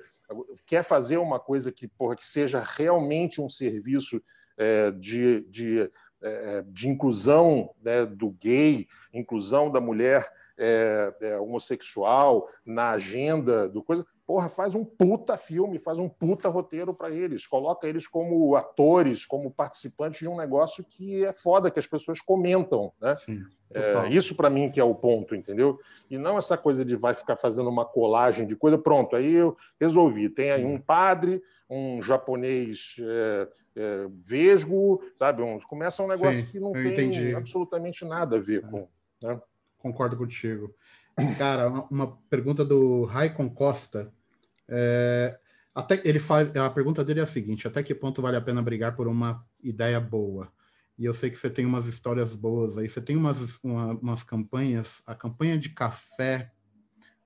Quer fazer uma coisa que, porra, que seja realmente um serviço é, de, de, é, é, de inclusão né, do gay, inclusão da mulher é, homossexual na agenda do coisa porra, faz um puta filme, faz um puta roteiro para eles, coloca eles como atores, como participantes de um negócio que é foda, que as pessoas comentam, né? Sim, é, isso para mim que é o ponto, entendeu? E não essa coisa de vai ficar fazendo uma colagem de coisa, pronto, aí eu resolvi. Tem aí um padre, um japonês é, é, vesgo, sabe? Um, começa um negócio Sim, que não tem entendi. absolutamente nada a ver é. com. Né? Concordo contigo. Cara, uma pergunta do Raikon Costa. É, até ele faz a pergunta dele é a seguinte: até que ponto vale a pena brigar por uma ideia boa? E eu sei que você tem umas histórias boas aí. Você tem umas, uma, umas campanhas, a campanha de café,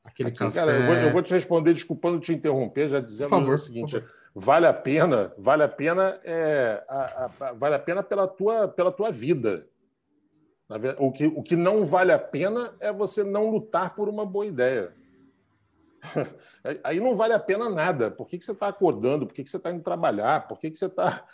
aquele Aqui, café. Cara, eu vou, eu vou, te responder, desculpando te interromper, já dizendo favor, o seguinte: vale a pena, vale a pena, é, a, a, vale a pena pela tua, pela tua vida. O que, o que não vale a pena é você não lutar por uma boa ideia. Aí não vale a pena nada. Por que, que você está acordando? Por que, que você está indo trabalhar? Por que, que você está.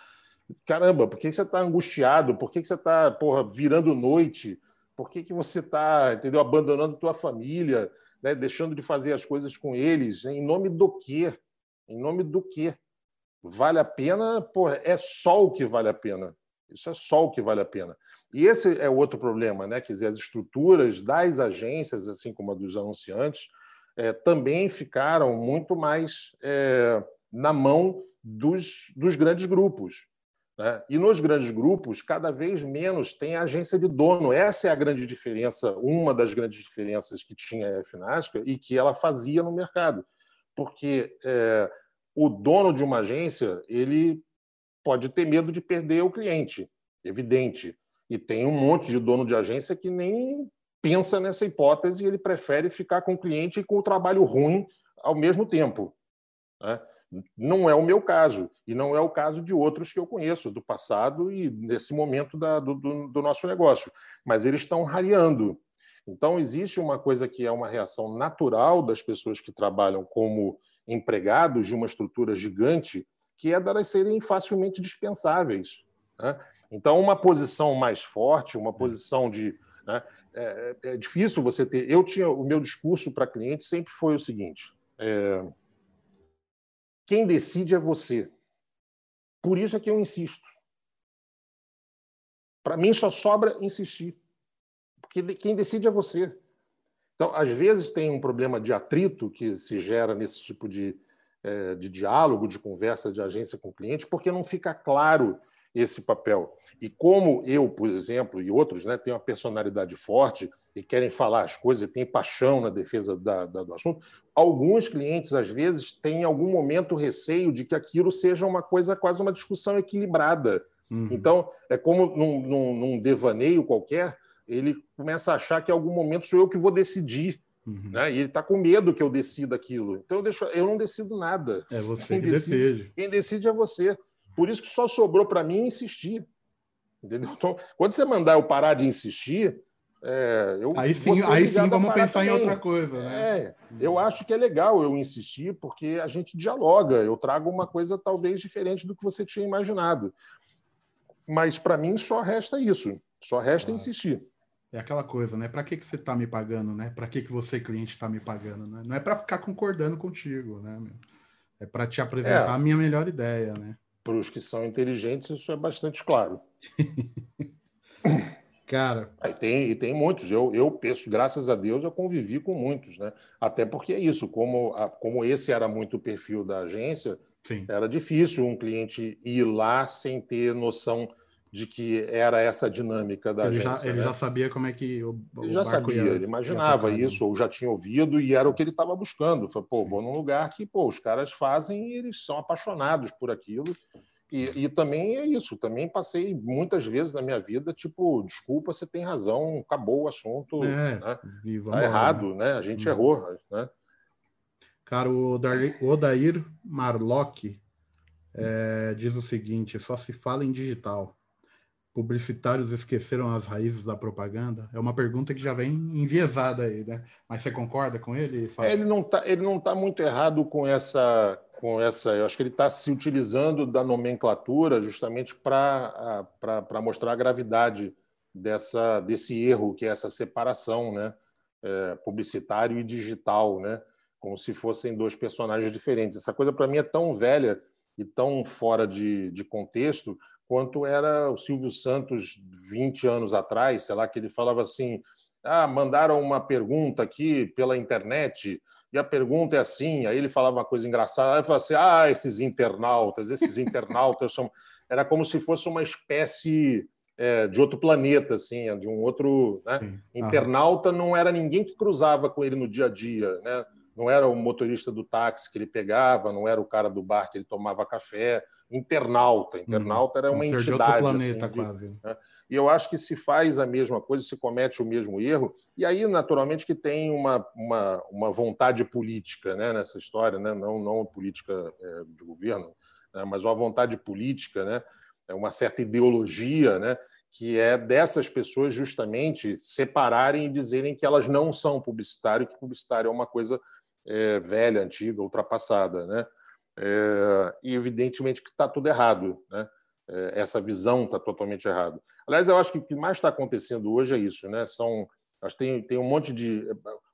Caramba, por que, que você está angustiado? Por que, que você está virando noite? Por que, que você está, abandonando tua família, né? deixando de fazer as coisas com eles? Em nome do quê? Em nome do quê? Vale a pena? Porra, é só o que vale a pena. Isso é só o que vale a pena. E esse é o outro problema, né? Quer dizer, as estruturas das agências, assim como a dos anunciantes, é, também ficaram muito mais é, na mão dos, dos grandes grupos. Né? E nos grandes grupos, cada vez menos tem agência de dono. Essa é a grande diferença, uma das grandes diferenças que tinha a FNASCA e que ela fazia no mercado. Porque é, o dono de uma agência ele pode ter medo de perder o cliente, evidente. E tem um monte de dono de agência que nem pensa nessa hipótese e ele prefere ficar com o cliente e com o trabalho ruim ao mesmo tempo. Né? Não é o meu caso, e não é o caso de outros que eu conheço do passado e nesse momento da, do, do, nosso negócio. Mas eles estão rareando. Então, existe uma coisa que é uma reação natural das pessoas que trabalham como empregados de uma estrutura gigante, que é delas serem facilmente dispensáveis. Né? Então, uma posição mais forte, uma posição de né? É, é, difícil você ter. Eu tinha o meu discurso para cliente sempre foi o seguinte: é, quem decide é você. Por isso é que eu insisto. Para mim só sobra insistir, porque quem decide é você. Então, às vezes tem um problema de atrito que se gera nesse tipo de, é, de diálogo, de conversa de agência com o cliente, porque não fica claro esse papel. E como eu, por exemplo, e outros, né, têm uma personalidade forte e querem falar as coisas e têm paixão na defesa da, da, do assunto, alguns clientes, às vezes, têm em algum momento receio de que aquilo seja uma coisa, quase uma discussão equilibrada. Uhum. Então, é como num, num, num, devaneio qualquer, ele começa a achar que em algum momento sou eu que vou decidir. Uhum. Né? E ele está com medo que eu decida aquilo. Então, eu, deixo, eu não decido nada. É você quem que decide. decide. Quem decide é você. Por isso que só sobrou para mim insistir. Entendeu? Então, quando você mandar eu parar de insistir, é, eu aí sim, aí sim vamos pensar também. em outra coisa. Né? É, eu acho que é legal eu insistir, porque a gente dialoga, eu trago uma coisa talvez diferente do que você tinha imaginado. Mas para mim só resta isso, só resta ah, insistir. É aquela coisa, né? Para que, que você está me pagando, né? Para que, que você, cliente, está me pagando? Né? Não é para ficar concordando contigo, né? É para te apresentar é. a minha melhor ideia, né? Para os que são inteligentes, isso é bastante claro. Cara. Aí tem, e tem muitos. Eu, eu penso, graças a Deus, eu convivi com muitos, né? Até porque é isso, como, a, como esse era muito o perfil da agência, Sim. era difícil um cliente ir lá sem ter noção de que era essa dinâmica da ele agência. Já, ele né? já sabia como é que o, o Ele já sabia, ia, ele imaginava isso, ou já tinha ouvido, e era o que ele estava buscando. Falei, pô, vou num lugar que pô, os caras fazem e eles são apaixonados por aquilo. E, e, também é isso, também passei muitas vezes na minha vida, tipo, desculpa, você tem razão, acabou o assunto, é, né? tá errado, né? A gente hum. errou, né? Cara, o Odair Marlock é, diz o seguinte: só se fala em digital. Publicitários esqueceram as raízes da propaganda? É uma pergunta que já vem enviesada aí, né? Mas você concorda com ele? É, ele não está ele não tá muito errado com essa com essa. Eu acho que ele está se utilizando da nomenclatura justamente para mostrar a gravidade dessa, desse erro, que é essa separação né? É, publicitário e digital, né? como se fossem dois personagens diferentes. Essa coisa, para mim, é tão velha e tão fora de, de contexto quanto era o Silvio Santos 20 anos atrás, sei lá, que ele falava assim: ah, mandaram uma pergunta aqui pela internet e a pergunta é assim. Aí ele falava uma coisa engraçada, aí falava assim: ah, esses internautas, esses internautas são. Era como se fosse uma espécie é, de outro planeta, assim, de um outro. Né? Internauta não era ninguém que cruzava com ele no dia a dia, né? Não era o motorista do táxi que ele pegava, não era o cara do bar que ele tomava café. Internauta. Internauta era uma entidade. De outro planeta, assim, quase. Né? E eu acho que se faz a mesma coisa, se comete o mesmo erro, e aí, naturalmente, que tem uma, uma, uma vontade política né, nessa história, né? não, não política é, de governo, né? mas uma vontade política, né? é uma certa ideologia, né? que é dessas pessoas justamente separarem e dizerem que elas não são publicitário, que publicitário é uma coisa é, velha, antiga, ultrapassada. Né? É, e evidentemente que está tudo errado. Né? É, essa visão está totalmente errada. Aliás, eu acho que o que mais está acontecendo hoje é isso, né? São, tem, tem um monte de,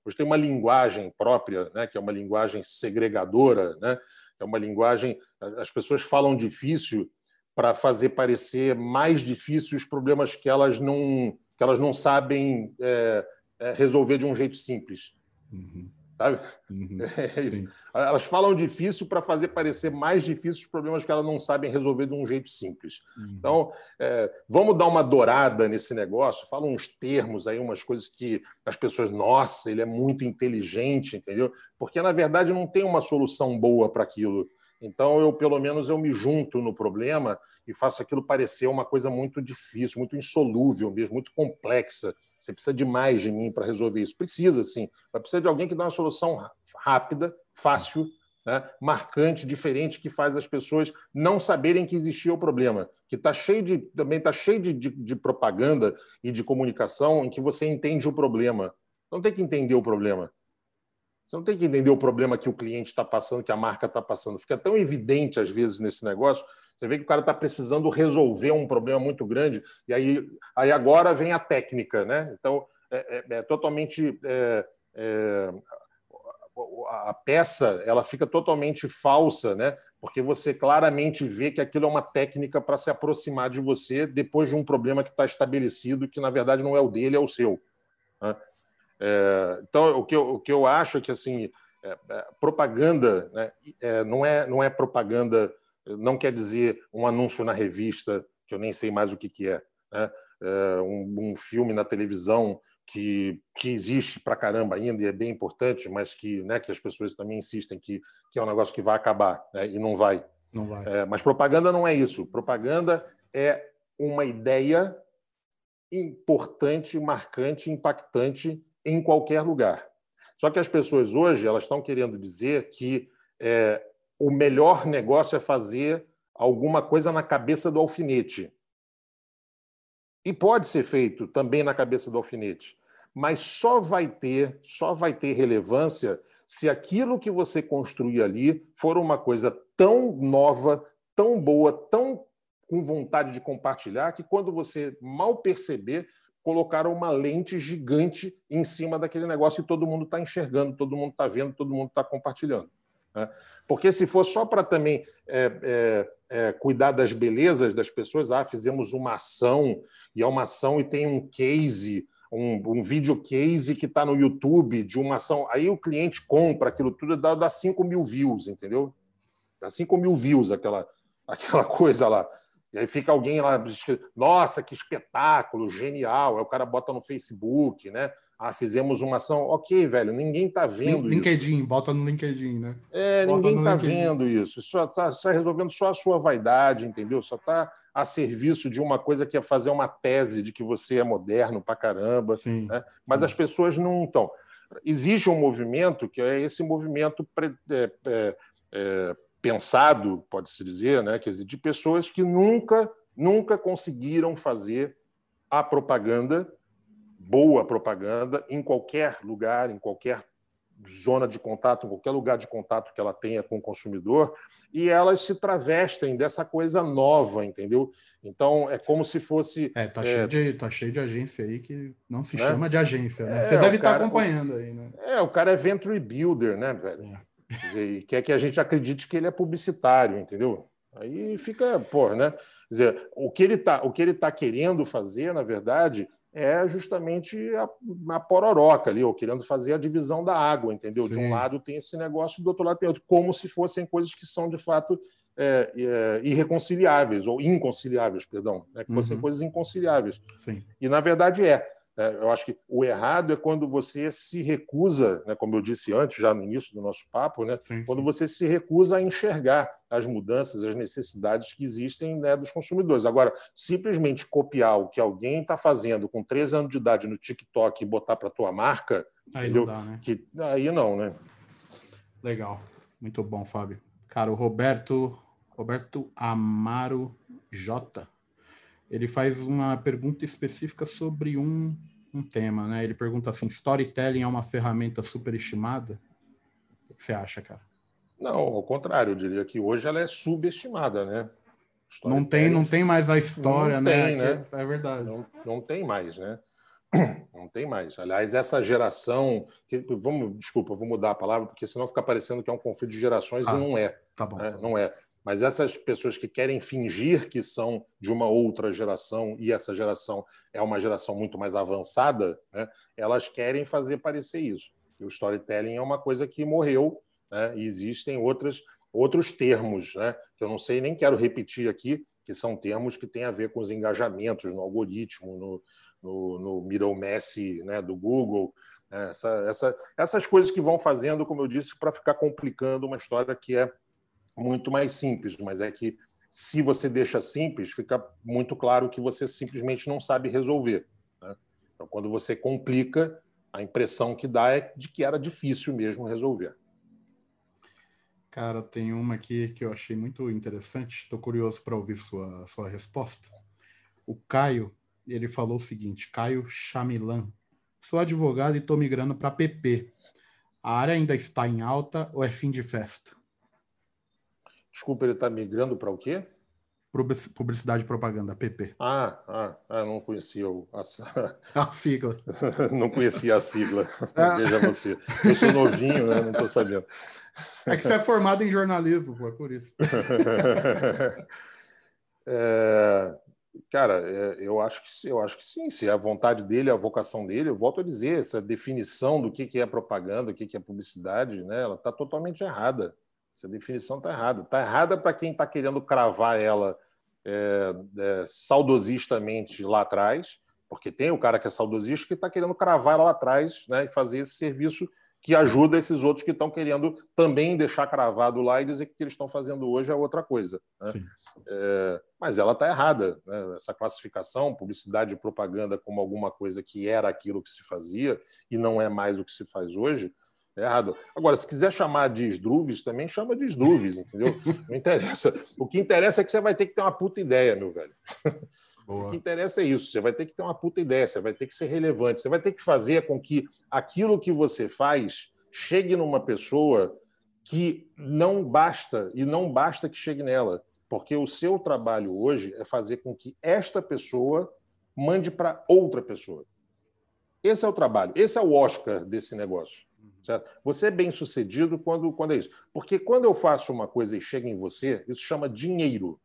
hoje tem uma linguagem própria, né? Que é uma linguagem segregadora, né? É uma linguagem, as pessoas falam difícil para fazer parecer mais difícil os problemas que elas não que elas não sabem é, é, resolver de um jeito simples. Uhum sabe? Uhum, é isso. Elas falam difícil para fazer parecer mais difícil os problemas que elas não sabem resolver de um jeito simples. Uhum. Então, é, vamos dar uma dourada nesse negócio, fala uns termos aí, umas coisas que as pessoas, nossa, ele é muito inteligente, entendeu? Porque, na verdade, não tem uma solução boa para aquilo. Então, eu, pelo menos, eu me junto no problema e faço aquilo parecer uma coisa muito difícil, muito insolúvel mesmo, muito complexa. Você precisa de mais de mim para resolver isso. Precisa, sim. Mas precisa de alguém que dá uma solução rápida, fácil, né? marcante, diferente, que faz as pessoas não saberem que existia o problema. Que está cheio de também está cheio de, de, de, propaganda e de comunicação em que você entende o problema. Não tem que entender o problema. Você não tem que entender o problema que o cliente está passando, que a marca está passando. Fica tão evidente, às vezes, nesse negócio. Você vê que o cara está precisando resolver um problema muito grande, e aí, aí agora vem a técnica. Né? Então, é, é, é totalmente. É, é a peça ela fica totalmente falsa, né? porque você claramente vê que aquilo é uma técnica para se aproximar de você depois de um problema que está estabelecido, que na verdade não é o dele, é o seu. Né? É, então, o que, eu, o que eu acho é que assim, propaganda né, não, é, não é propaganda, não quer dizer um anúncio na revista, que eu nem sei mais o que, que é, né? É, um, um, filme na televisão que, que existe para caramba ainda e é bem importante, mas que, né, que as pessoas também insistem que, que é um negócio que vai acabar né, e não vai. Não vai. É, mas propaganda não é isso. Propaganda é uma ideia importante, marcante, impactante em qualquer lugar. Só que as pessoas hoje elas estão querendo dizer que é, o melhor negócio é fazer alguma coisa na cabeça do alfinete. E pode ser feito também na cabeça do alfinete, mas só vai ter, só vai ter relevância se aquilo que você construir ali for uma coisa tão nova, tão boa, tão com vontade de compartilhar, que quando você mal perceber, colocaram uma lente gigante em cima daquele negócio e todo mundo está enxergando, todo mundo está vendo, todo mundo está compartilhando. Né? Porque se for só para também é, é, é, cuidar das belezas das pessoas, ah, fizemos uma ação, e é uma ação e tem um case, um, um vídeo case que está no YouTube de uma ação, aí o cliente compra aquilo tudo, dá, dá 5 mil views, entendeu? Dá 5 mil views aquela, aquela coisa lá. E aí fica alguém lá, nossa, que espetáculo, genial. Aí o cara bota no Facebook, né? Ah, fizemos uma ação. Ok, velho, ninguém está vendo LinkedIn, isso. bota no LinkedIn, né? É, bota ninguém está vendo isso. Só está tá resolvendo só a sua vaidade, entendeu? Só está a serviço de uma coisa que é fazer uma tese de que você é moderno pra caramba. Sim, né? Mas sim. as pessoas não estão. Existe um movimento que é esse movimento pre- é, é, é, pensado, pode-se dizer, né? Quer dizer, de pessoas que nunca, nunca conseguiram fazer a propaganda, boa propaganda, em qualquer lugar, em qualquer zona de contato, em qualquer lugar de contato que ela tenha com o consumidor, e elas se travestem dessa coisa nova, entendeu? Então, é como se fosse. É, tá, É. Cheio de, tá cheio de agência aí que não se Né? chama de agência, né? É, Você deve o estar cara- acompanhando aí, né? É, o cara é venture builder, né, velho? É. Quer dizer, e quer que a gente acredite que ele é publicitário, entendeu? Aí fica, porra, né? Quer dizer, o que ele tá, o que ele tá querendo fazer, na verdade, é justamente a, a pororoca ali, ou querendo fazer a divisão da água, entendeu? De Sim. um lado tem esse negócio, do outro lado tem outro, como se fossem coisas que são de fato é, é, irreconciliáveis ou inconciliáveis, perdão, né? que fossem Uhum. coisas inconciliáveis. Sim. E, na verdade, é. É, Eu acho que o errado é quando você se recusa, né, como eu disse antes, já no início do nosso papo, né, Sim. quando você se recusa a enxergar as mudanças, as necessidades que existem né, dos consumidores. Agora, simplesmente copiar o que alguém está fazendo com 13 anos de idade no TikTok e botar para a tua marca, Aí entendeu? não dá, né? que aí não, né? Legal. Muito bom, Fábio. Cara, o Roberto, Roberto Amaro J. Ele faz uma pergunta específica sobre um, um tema, né? Ele pergunta assim: storytelling é uma ferramenta superestimada? O que você acha, cara? Não, ao contrário, eu diria que hoje ela é subestimada, né? Não tem, não tem mais a história, Não né? tem, né? Que- É verdade. Não, não tem mais, né? Não tem mais. Aliás, essa geração. Que, vamos, desculpa, vou mudar a palavra, porque senão fica parecendo que é um conflito de gerações Ah, e não é, Tá bom. né? Não é. Mas essas pessoas que querem fingir que são de uma outra geração e essa geração é uma geração muito mais avançada, né? elas querem fazer parecer isso. E o storytelling é uma coisa que morreu, né? e existem outras, outros termos, né? que eu não sei nem quero repetir aqui, que são termos que têm a ver com os engajamentos no algoritmo, no, no, no Middle Messi né? do Google, né? essa, essa, essas coisas que vão fazendo, como eu disse, para ficar complicando uma história que é muito mais simples, mas é que se você deixa simples, fica muito claro que você simplesmente não sabe resolver. né? Então, quando você complica, a impressão que dá é de que era difícil mesmo resolver. Cara, tem uma aqui que eu achei muito interessante. Estou curioso para ouvir sua, sua resposta. O Caio, ele falou o seguinte: Caio Chamilan. Sou advogado e estou migrando para PP. A área ainda está em alta ou é fim de festa? Desculpa, ele está migrando para o quê? Publici- Publicidade e propaganda, PP. Ah, ah, ah, não conhecia o, a, A sigla. não conhecia a sigla. Ah. Veja você. Eu sou novinho, né? não estou sabendo. É que você é formado em jornalismo, pô, é por isso. É, cara, é, eu acho que sim, eu acho que sim. Se é a vontade dele, a vocação dele, eu volto a dizer, essa definição do que que é propaganda, o que que é publicidade, né, ela está totalmente errada. Essa definição está errada. Está errada para quem está querendo cravar ela é, é, saudosistamente lá atrás, porque tem o cara que é saudosista que está querendo cravar ela lá atrás né, e fazer esse serviço que ajuda esses outros que estão querendo também deixar cravado lá e dizer que o que eles estão fazendo hoje é outra coisa. né? É, mas ela está errada. Né? Essa classificação, publicidade e propaganda, como alguma coisa que era aquilo que se fazia e não é mais o que se faz hoje, é errado. Agora, se quiser chamar de esdruves, também chama de esdruves, entendeu? Não interessa. O que interessa é que você vai ter que ter uma puta ideia, meu velho. O que Boa. interessa é isso. Você vai ter que ter uma puta ideia, você vai ter que ser relevante, você vai ter que fazer com que aquilo que você faz chegue numa pessoa que não basta, e não basta que chegue nela, porque o seu trabalho hoje é fazer com que esta pessoa mande para outra pessoa. Esse é o trabalho, esse é o Oscar desse negócio. Certo? Você é bem sucedido quando, quando é isso. Porque quando eu faço uma coisa e chega em você, isso chama dinheiro.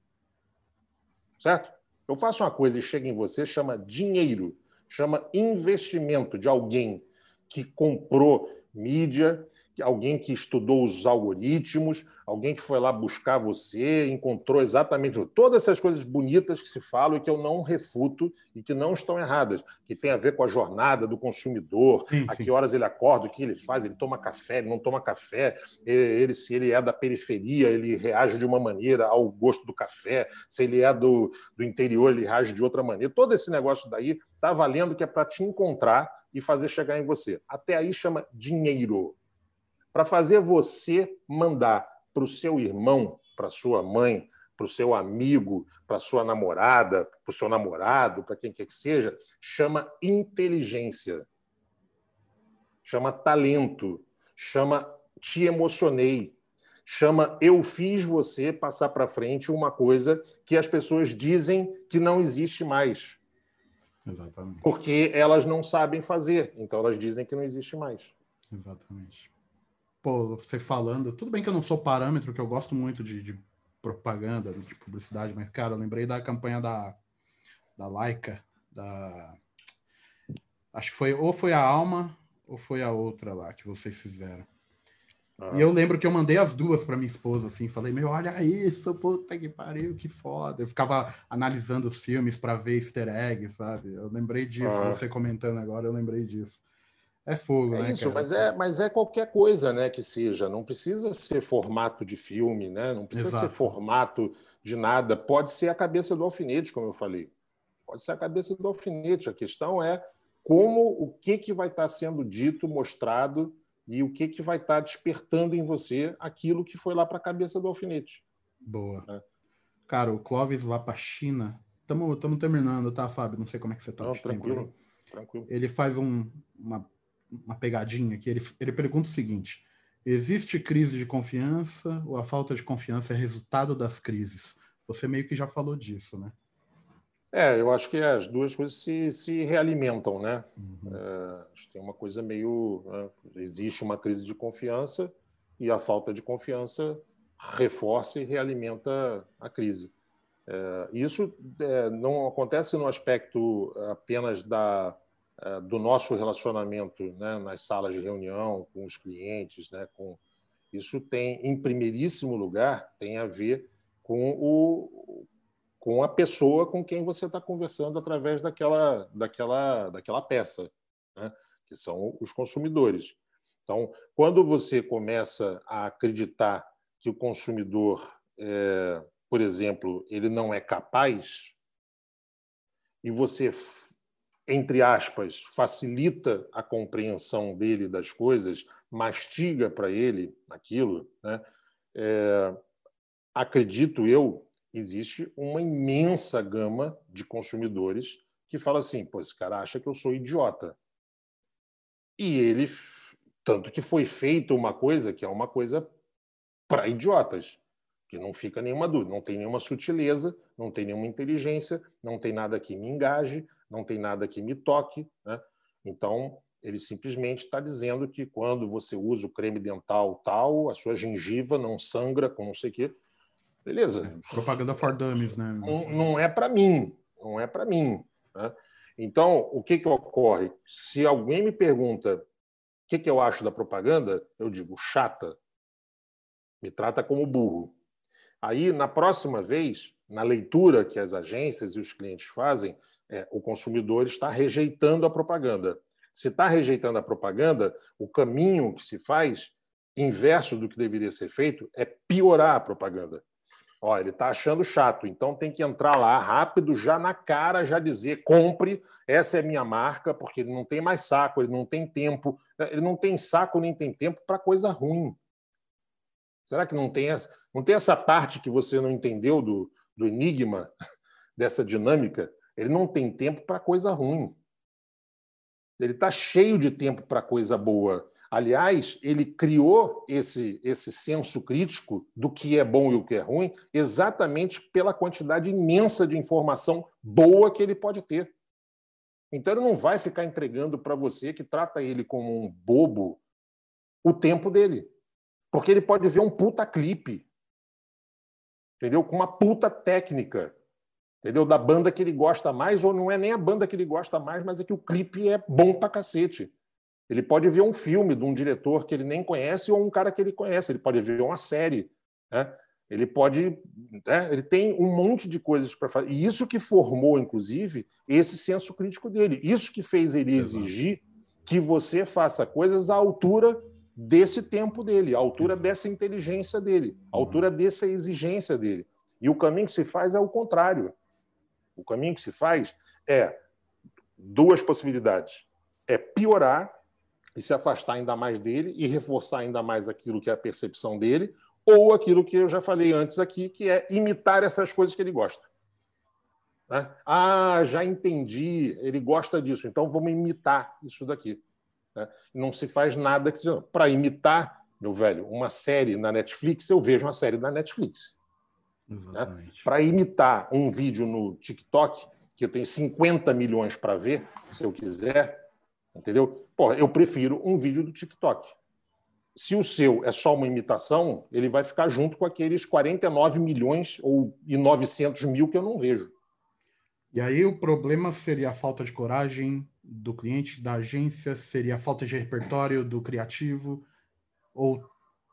Certo? Eu faço uma coisa e chega em você, chama dinheiro, chama investimento de alguém que comprou mídia, alguém que estudou os algoritmos, alguém que foi lá buscar você, encontrou exatamente todas essas coisas bonitas que se falam e que eu não refuto e que não estão erradas, que tem a ver com a jornada do consumidor, sim, a que horas ele acorda, o que ele faz, ele toma café, ele não toma café, ele, se ele é da periferia, ele reage de uma maneira ao gosto do café, se ele é do, do interior, ele reage de outra maneira. Todo esse negócio daí está valendo que é para te encontrar e fazer chegar em você. Até aí chama dinheiro para fazer você mandar para o seu irmão, para sua mãe, para o seu amigo, para sua namorada, para o seu namorado, para quem quer que seja, chama inteligência, chama talento, chama te emocionei, chama eu fiz você passar para frente uma coisa que as pessoas dizem que não existe mais. Exatamente. Porque elas não sabem fazer, então elas dizem que não existe mais. Exatamente pô, você falando, tudo bem que eu não sou parâmetro, que eu gosto muito de, de propaganda, de publicidade, mas, cara, eu lembrei da campanha da, da Laika, da. Acho que foi, ou foi a Alma, ou foi a outra lá que vocês fizeram. Ah. E eu lembro que eu mandei as duas para minha esposa, assim, falei, meu, olha isso, puta que pariu, que foda. Eu ficava analisando os filmes para ver easter eggs, sabe? Eu lembrei disso, ah. você comentando agora, eu lembrei disso. É fogo, é né? Isso, mas é, mas é qualquer coisa, né, que seja. Não precisa ser formato de filme, né? Não precisa Exato. ser formato de nada. Pode ser a cabeça do alfinete, como eu falei. Pode ser a cabeça do alfinete. A questão é como o que, que vai estar sendo dito, mostrado e o que, que vai estar despertando em você aquilo que foi lá para a cabeça do alfinete. Boa. É. Cara, o Clóvis lá para a China. Estamos terminando, tá, Fábio? Não sei como é que você está. tranquilo, tranquilo. Ele faz um, uma uma pegadinha que ele, ele pergunta o seguinte: existe crise de confiança ou a falta de confiança é resultado das crises? Você meio que já falou disso, né? É, eu acho que as duas coisas se, se realimentam, né? Uhum. É, tem uma coisa meio. Né? Existe uma crise de confiança e a falta de confiança reforça e realimenta a crise. É, isso é, não acontece no aspecto apenas da, do nosso relacionamento né, nas salas de reunião com os clientes, né, com isso tem em primeiríssimo lugar tem a ver com o com a pessoa com quem você está conversando através daquela daquela daquela peça, né, que são os consumidores. Então, quando você começa a acreditar que o consumidor, é, por exemplo, ele não é capaz e você entre aspas, facilita a compreensão dele das coisas, mastiga para ele aquilo, né? É, acredito eu, existe uma imensa gama de consumidores que fala assim, pô, esse cara acha que eu sou idiota. E ele, tanto que foi feita uma coisa que é uma coisa para idiotas, que não fica nenhuma dúvida, não tem nenhuma sutileza, não tem nenhuma inteligência, não tem nada que me engaje, não tem nada que me toque. Né? Então, ele simplesmente está dizendo que quando você usa o creme dental tal, a sua gengiva não sangra com não sei o quê. Beleza. É, propaganda for dummies, né? Não, não é para mim. Não é para mim. Né? Então, o que, que ocorre? Se alguém me pergunta o que, que eu acho da propaganda, eu digo chata. Me trata como burro. Aí, na próxima vez, na leitura que as agências e os clientes fazem, é, o consumidor está rejeitando a propaganda. Se está rejeitando a propaganda, o caminho que se faz, inverso do que deveria ser feito, é piorar a propaganda. Ó, ele está achando chato, então tem que entrar lá rápido, já na cara, já dizer: compre, essa é minha marca, porque ele não tem mais saco, ele não tem tempo, ele não tem saco nem tem tempo para coisa ruim. Será que não tem essa, não tem essa parte que você não entendeu do, do enigma dessa dinâmica? Ele não tem tempo para coisa ruim. Ele está cheio de tempo para coisa boa. Aliás, ele criou esse, esse senso crítico do que é bom e o que é ruim exatamente pela quantidade imensa de informação boa que ele pode ter. Então, ele não vai ficar entregando para você que trata ele como um bobo o tempo dele. Porque ele pode ver um puta clipe, entendeu? Com uma puta técnica entendeu? Da banda que ele gosta mais, ou não é nem a banda que ele gosta mais, mas é que o clipe é bom pra cacete. Ele pode ver um filme de um diretor que ele nem conhece ou um cara que ele conhece. Ele pode ver uma série. Né? Ele pode. Né? Ele tem um monte de coisas para fazer. E isso que formou, inclusive, esse senso crítico dele. Isso que fez ele exigir que você faça coisas à altura desse tempo dele, à altura dessa inteligência dele, à uhum. altura dessa exigência dele. E o caminho que se faz é o contrário. O caminho que se faz é duas possibilidades: é piorar e se afastar ainda mais dele e reforçar ainda mais aquilo que é a percepção dele, ou aquilo que eu já falei antes aqui, que é imitar essas coisas que ele gosta. Né? Ah, já entendi, ele gosta disso, então vamos imitar isso daqui. Né? Não se faz nada que seja. Para imitar, meu velho, uma série na Netflix, eu vejo uma série na Netflix. Né? Para imitar um vídeo no TikTok, que eu tenho 50 milhões para ver, se eu quiser, entendeu? Pô, eu prefiro um vídeo do TikTok. Se o seu é só uma imitação, ele vai ficar junto com aqueles 49 milhões ou e 900 mil que eu não vejo. E aí o problema seria a falta de coragem do cliente, da agência, seria a falta de repertório do criativo ou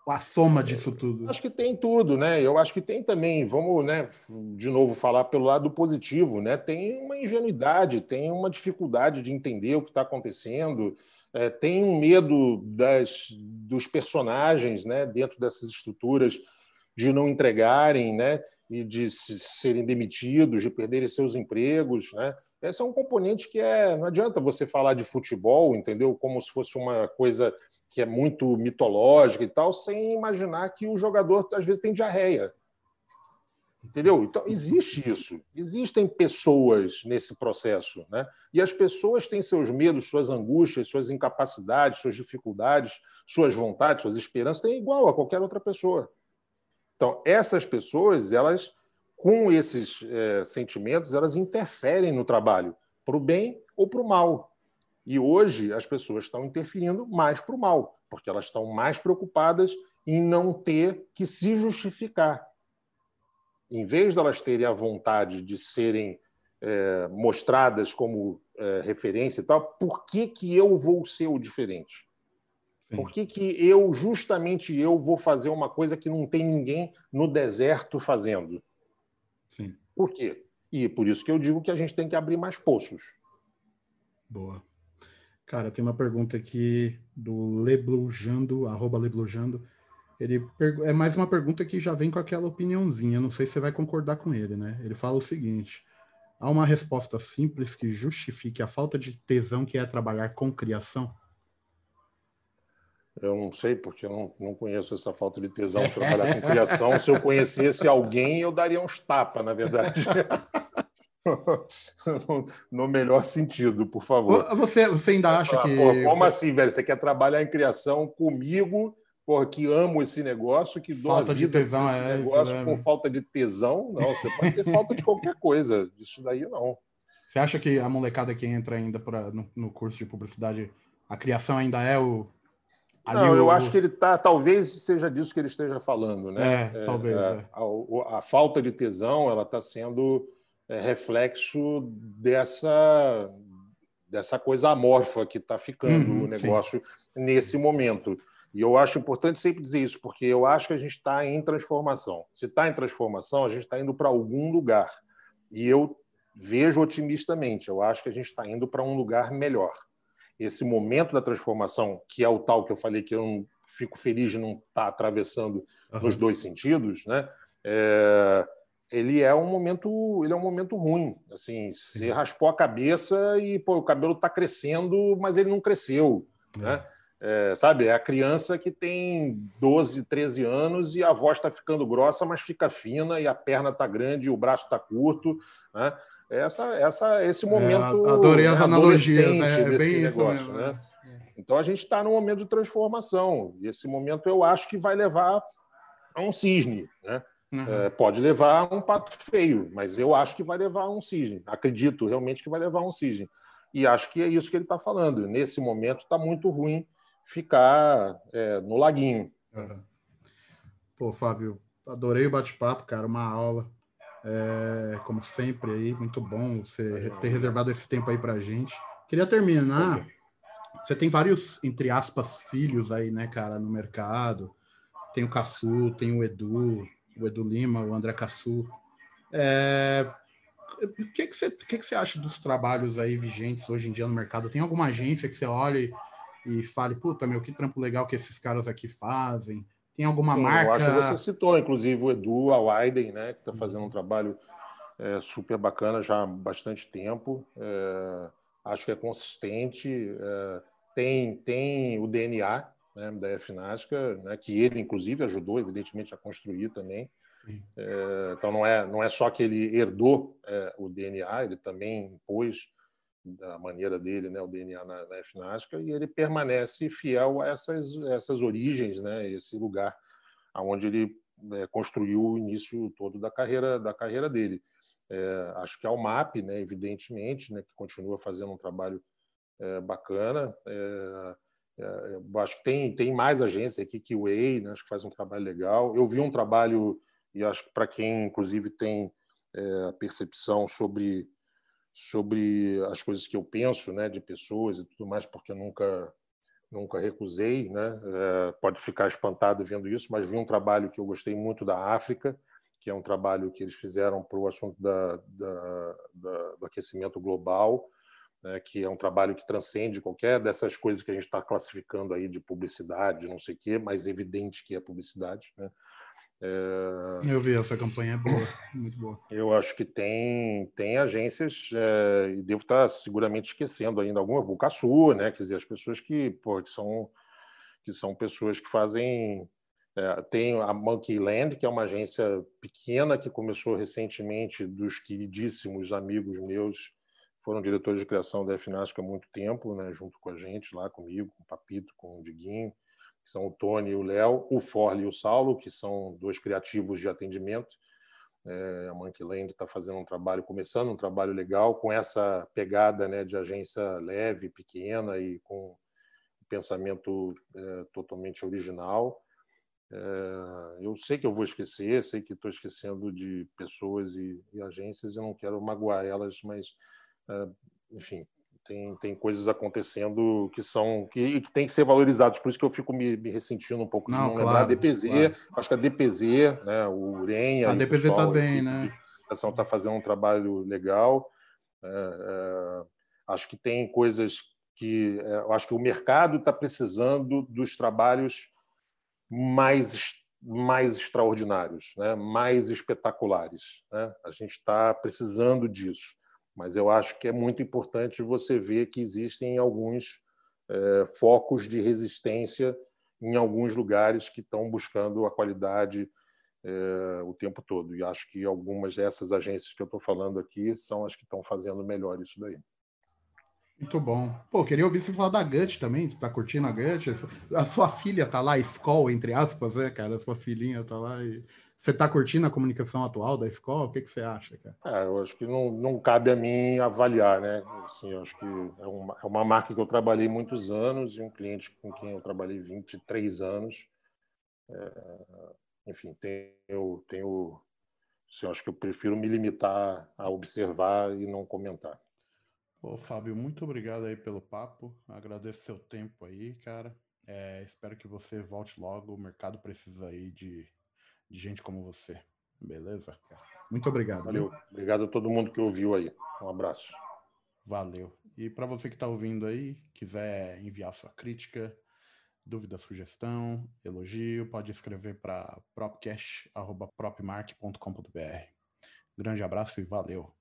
a soma disso tudo? Acho que tem tudo, né? Eu acho que tem também, vamos, né, de novo falar pelo lado positivo, né? Tem uma ingenuidade, tem uma dificuldade de entender o que está acontecendo, é, tem um medo das, dos personagens, né, dentro dessas estruturas de não entregarem, né, e de serem demitidos, de perderem seus empregos, né? Esse é um componente que é, não adianta você falar de futebol, entendeu? Como se fosse uma coisa que é muito mitológica e tal, sem imaginar que o jogador às vezes tem diarreia. Entendeu? Então, existe isso. Existem pessoas nesse processo. Né? E as pessoas têm seus medos, suas angústias, suas incapacidades, suas dificuldades, suas vontades, suas esperanças, tem igual a qualquer outra pessoa. Então, essas pessoas, elas, com esses é, sentimentos, elas interferem no trabalho, para o bem ou para o mal. E hoje as pessoas estão interferindo mais para o mal, porque elas estão mais preocupadas em não ter que se justificar. Em vez de elas terem a vontade de serem é, mostradas como é, referência e tal, por que, que eu vou ser o diferente? Sim. Por que, que eu, justamente eu, vou fazer uma coisa que não tem ninguém no deserto fazendo? Sim. Por quê? E por isso que eu digo que a gente tem que abrir mais poços. Boa. Cara, tem uma pergunta aqui do Leblujando, arroba Leblujando. Ele é mais uma pergunta que já vem com aquela opiniãozinha. Não sei se você vai concordar com ele, né? Ele fala o seguinte: há uma resposta simples que justifique a falta de tesão que é trabalhar com criação? Eu não sei, porque eu não, não conheço essa falta de tesão trabalhar com criação. Se eu conhecesse alguém, eu daria uns tapas, na verdade. no melhor sentido, por favor. Você, você ainda acha que. como assim, velho? Você quer trabalhar em criação comigo, porra, que amo esse negócio, que dou falta a de tesão, esse é, negócio é, com falta de tesão? Não, você pode ter falta de qualquer coisa. Isso daí não. Você acha que a molecada que entra ainda pra, no, no curso de publicidade, a criação ainda é o. não, o... eu acho que ele está. Talvez seja disso que ele esteja falando, né? É, talvez. É, é. A, a, falta de tesão, ela está sendo é, reflexo dessa, dessa coisa amorfa que está ficando uhum, o negócio sim. nesse momento. E eu acho importante sempre dizer isso, porque eu acho que a gente está em transformação. Se está em transformação, a gente está indo para algum lugar. E eu vejo otimistamente, eu acho que a gente está indo para um lugar melhor. Esse momento da transformação, que é o tal que eu falei que eu não fico feliz de não estar tá atravessando uhum. nos dois sentidos, né? É, ele é um momento ele é um momento ruim assim você raspou a cabeça e pô, o cabelo está crescendo mas ele não cresceu é. né é, sabe é a criança que tem 12 13 anos e a voz está ficando grossa mas fica fina e a perna está grande e o braço está curto né essa essa esse é, momento é, adorei as analogias né? é desse negócio né é. então a gente está num momento de transformação e esse momento eu acho que vai levar a um cisne né Uhum. Pode levar um pato feio, mas eu acho que vai levar um cisne. Acredito realmente que vai levar um cisne. E acho que é isso que ele está falando. Nesse momento está muito ruim ficar é, no laguinho. Uhum. Pô, Fábio, adorei o bate-papo, cara, uma aula. É, como sempre aí, muito bom você ter reservado esse tempo aí para a gente. Queria terminar Você tem vários, entre aspas, filhos aí, né, cara, no mercado. Tem o Cassu, tem o Edu, o Edu Lima, o André Cassu. É... O que, que, você, o que, que você acha dos trabalhos aí vigentes hoje em dia no mercado? Tem alguma agência que você olhe e fale, puta, meu, que trampo legal que esses caras aqui fazem? Tem alguma Sim, marca? Eu acho que você citou, inclusive, o Edu, a Wyden, né, que está fazendo um trabalho é, super bacana já há bastante tempo. É, acho que é consistente. É, tem, tem o DNA né, da FNASCA, né, que ele, inclusive, ajudou, evidentemente, a construir também. É, então, não é, não é só que ele herdou é, o DNA, ele também impôs da maneira dele, né, o DNA na, na FNASCA, e ele permanece fiel a essas, essas origens, né, esse lugar aonde ele é, construiu o início todo da carreira da carreira dele. É, acho que é o MAP, né, evidentemente, né, que continua fazendo um trabalho é, bacana. É, é, acho que tem, tem mais agências aqui que o Way, né, acho que faz um trabalho legal. Eu vi um trabalho, e acho que para quem, inclusive, tem é, percepção sobre, sobre as coisas que eu penso né, de pessoas e tudo mais, porque eu nunca, nunca recusei, né, é, pode ficar espantado vendo isso, mas vi um trabalho que eu gostei muito da África, que é um trabalho que eles fizeram para o assunto da, da, da, do aquecimento global, né, que é um trabalho que transcende qualquer dessas coisas que a gente está classificando aí de publicidade, não sei o quê, mas evidente que é publicidade. Né? É... Eu vi, essa campanha é boa, muito boa. Eu acho que tem, tem agências, é, e devo estar seguramente esquecendo ainda alguma, o Caçu, né? quer dizer, as pessoas que, pô, que, são, que são pessoas que fazem é, tem a Monkey Land, que é uma agência pequena que começou recentemente dos queridíssimos amigos meus, foram diretores de criação da FNASC há muito tempo, né, junto com a gente lá, comigo, com o Papito, com o Diguinho, que são o Tony e o Léo, o Forley e o Saulo, que são dois criativos de atendimento. É, a Monkey Land está fazendo um trabalho, começando um trabalho legal, com essa pegada né, de agência leve, pequena e com pensamento é, totalmente original. É, eu sei que eu vou esquecer, sei que estou esquecendo de pessoas e, e, agências, eu não quero magoar elas, mas, enfim, tem, tem coisas acontecendo que são que, que tem que ser valorizadas, por isso que eu fico me, me ressentindo um pouco não, de não claro, lembrar a DPZ, claro. acho que a DPZ, né, o UREM... A DPZ está bem, né? A está fazendo um trabalho legal, é, é, acho que tem coisas que... É, acho que o mercado está precisando dos trabalhos mais, mais extraordinários, né? mais espetaculares. Né? A gente está precisando disso, mas eu acho que é muito importante você ver que existem alguns é, focos de resistência em alguns lugares que estão buscando a qualidade é, o tempo todo. E acho que algumas dessas agências que eu estou falando aqui são as que estão fazendo melhor isso daí. Muito bom. Pô, queria ouvir você falar da Gut também. Você tá curtindo a Gut? A sua filha tá lá, Skoll, entre aspas, né, cara? A sua filhinha tá lá e. Você tá curtindo a comunicação atual da escola? O que, que você acha, cara? É, eu acho que não, não cabe a mim avaliar, né? Assim, eu acho que é uma, é uma marca que eu trabalhei muitos anos e um cliente com quem eu trabalhei 23 anos. É, enfim, tenho, tenho assim, acho que eu prefiro me limitar a observar e não comentar. Ô, Fábio, muito obrigado aí pelo papo. Agradeço seu tempo aí, cara. É, espero que você volte logo. O mercado precisa aí de, de gente como você. Beleza, cara? Muito obrigado. Valeu. Viu? Obrigado a todo mundo que ouviu aí. Um abraço. Valeu. E para você que está ouvindo aí, quiser enviar sua crítica, dúvida, sugestão, elogio, pode escrever para propcash.propmark.com.br. Grande abraço e valeu.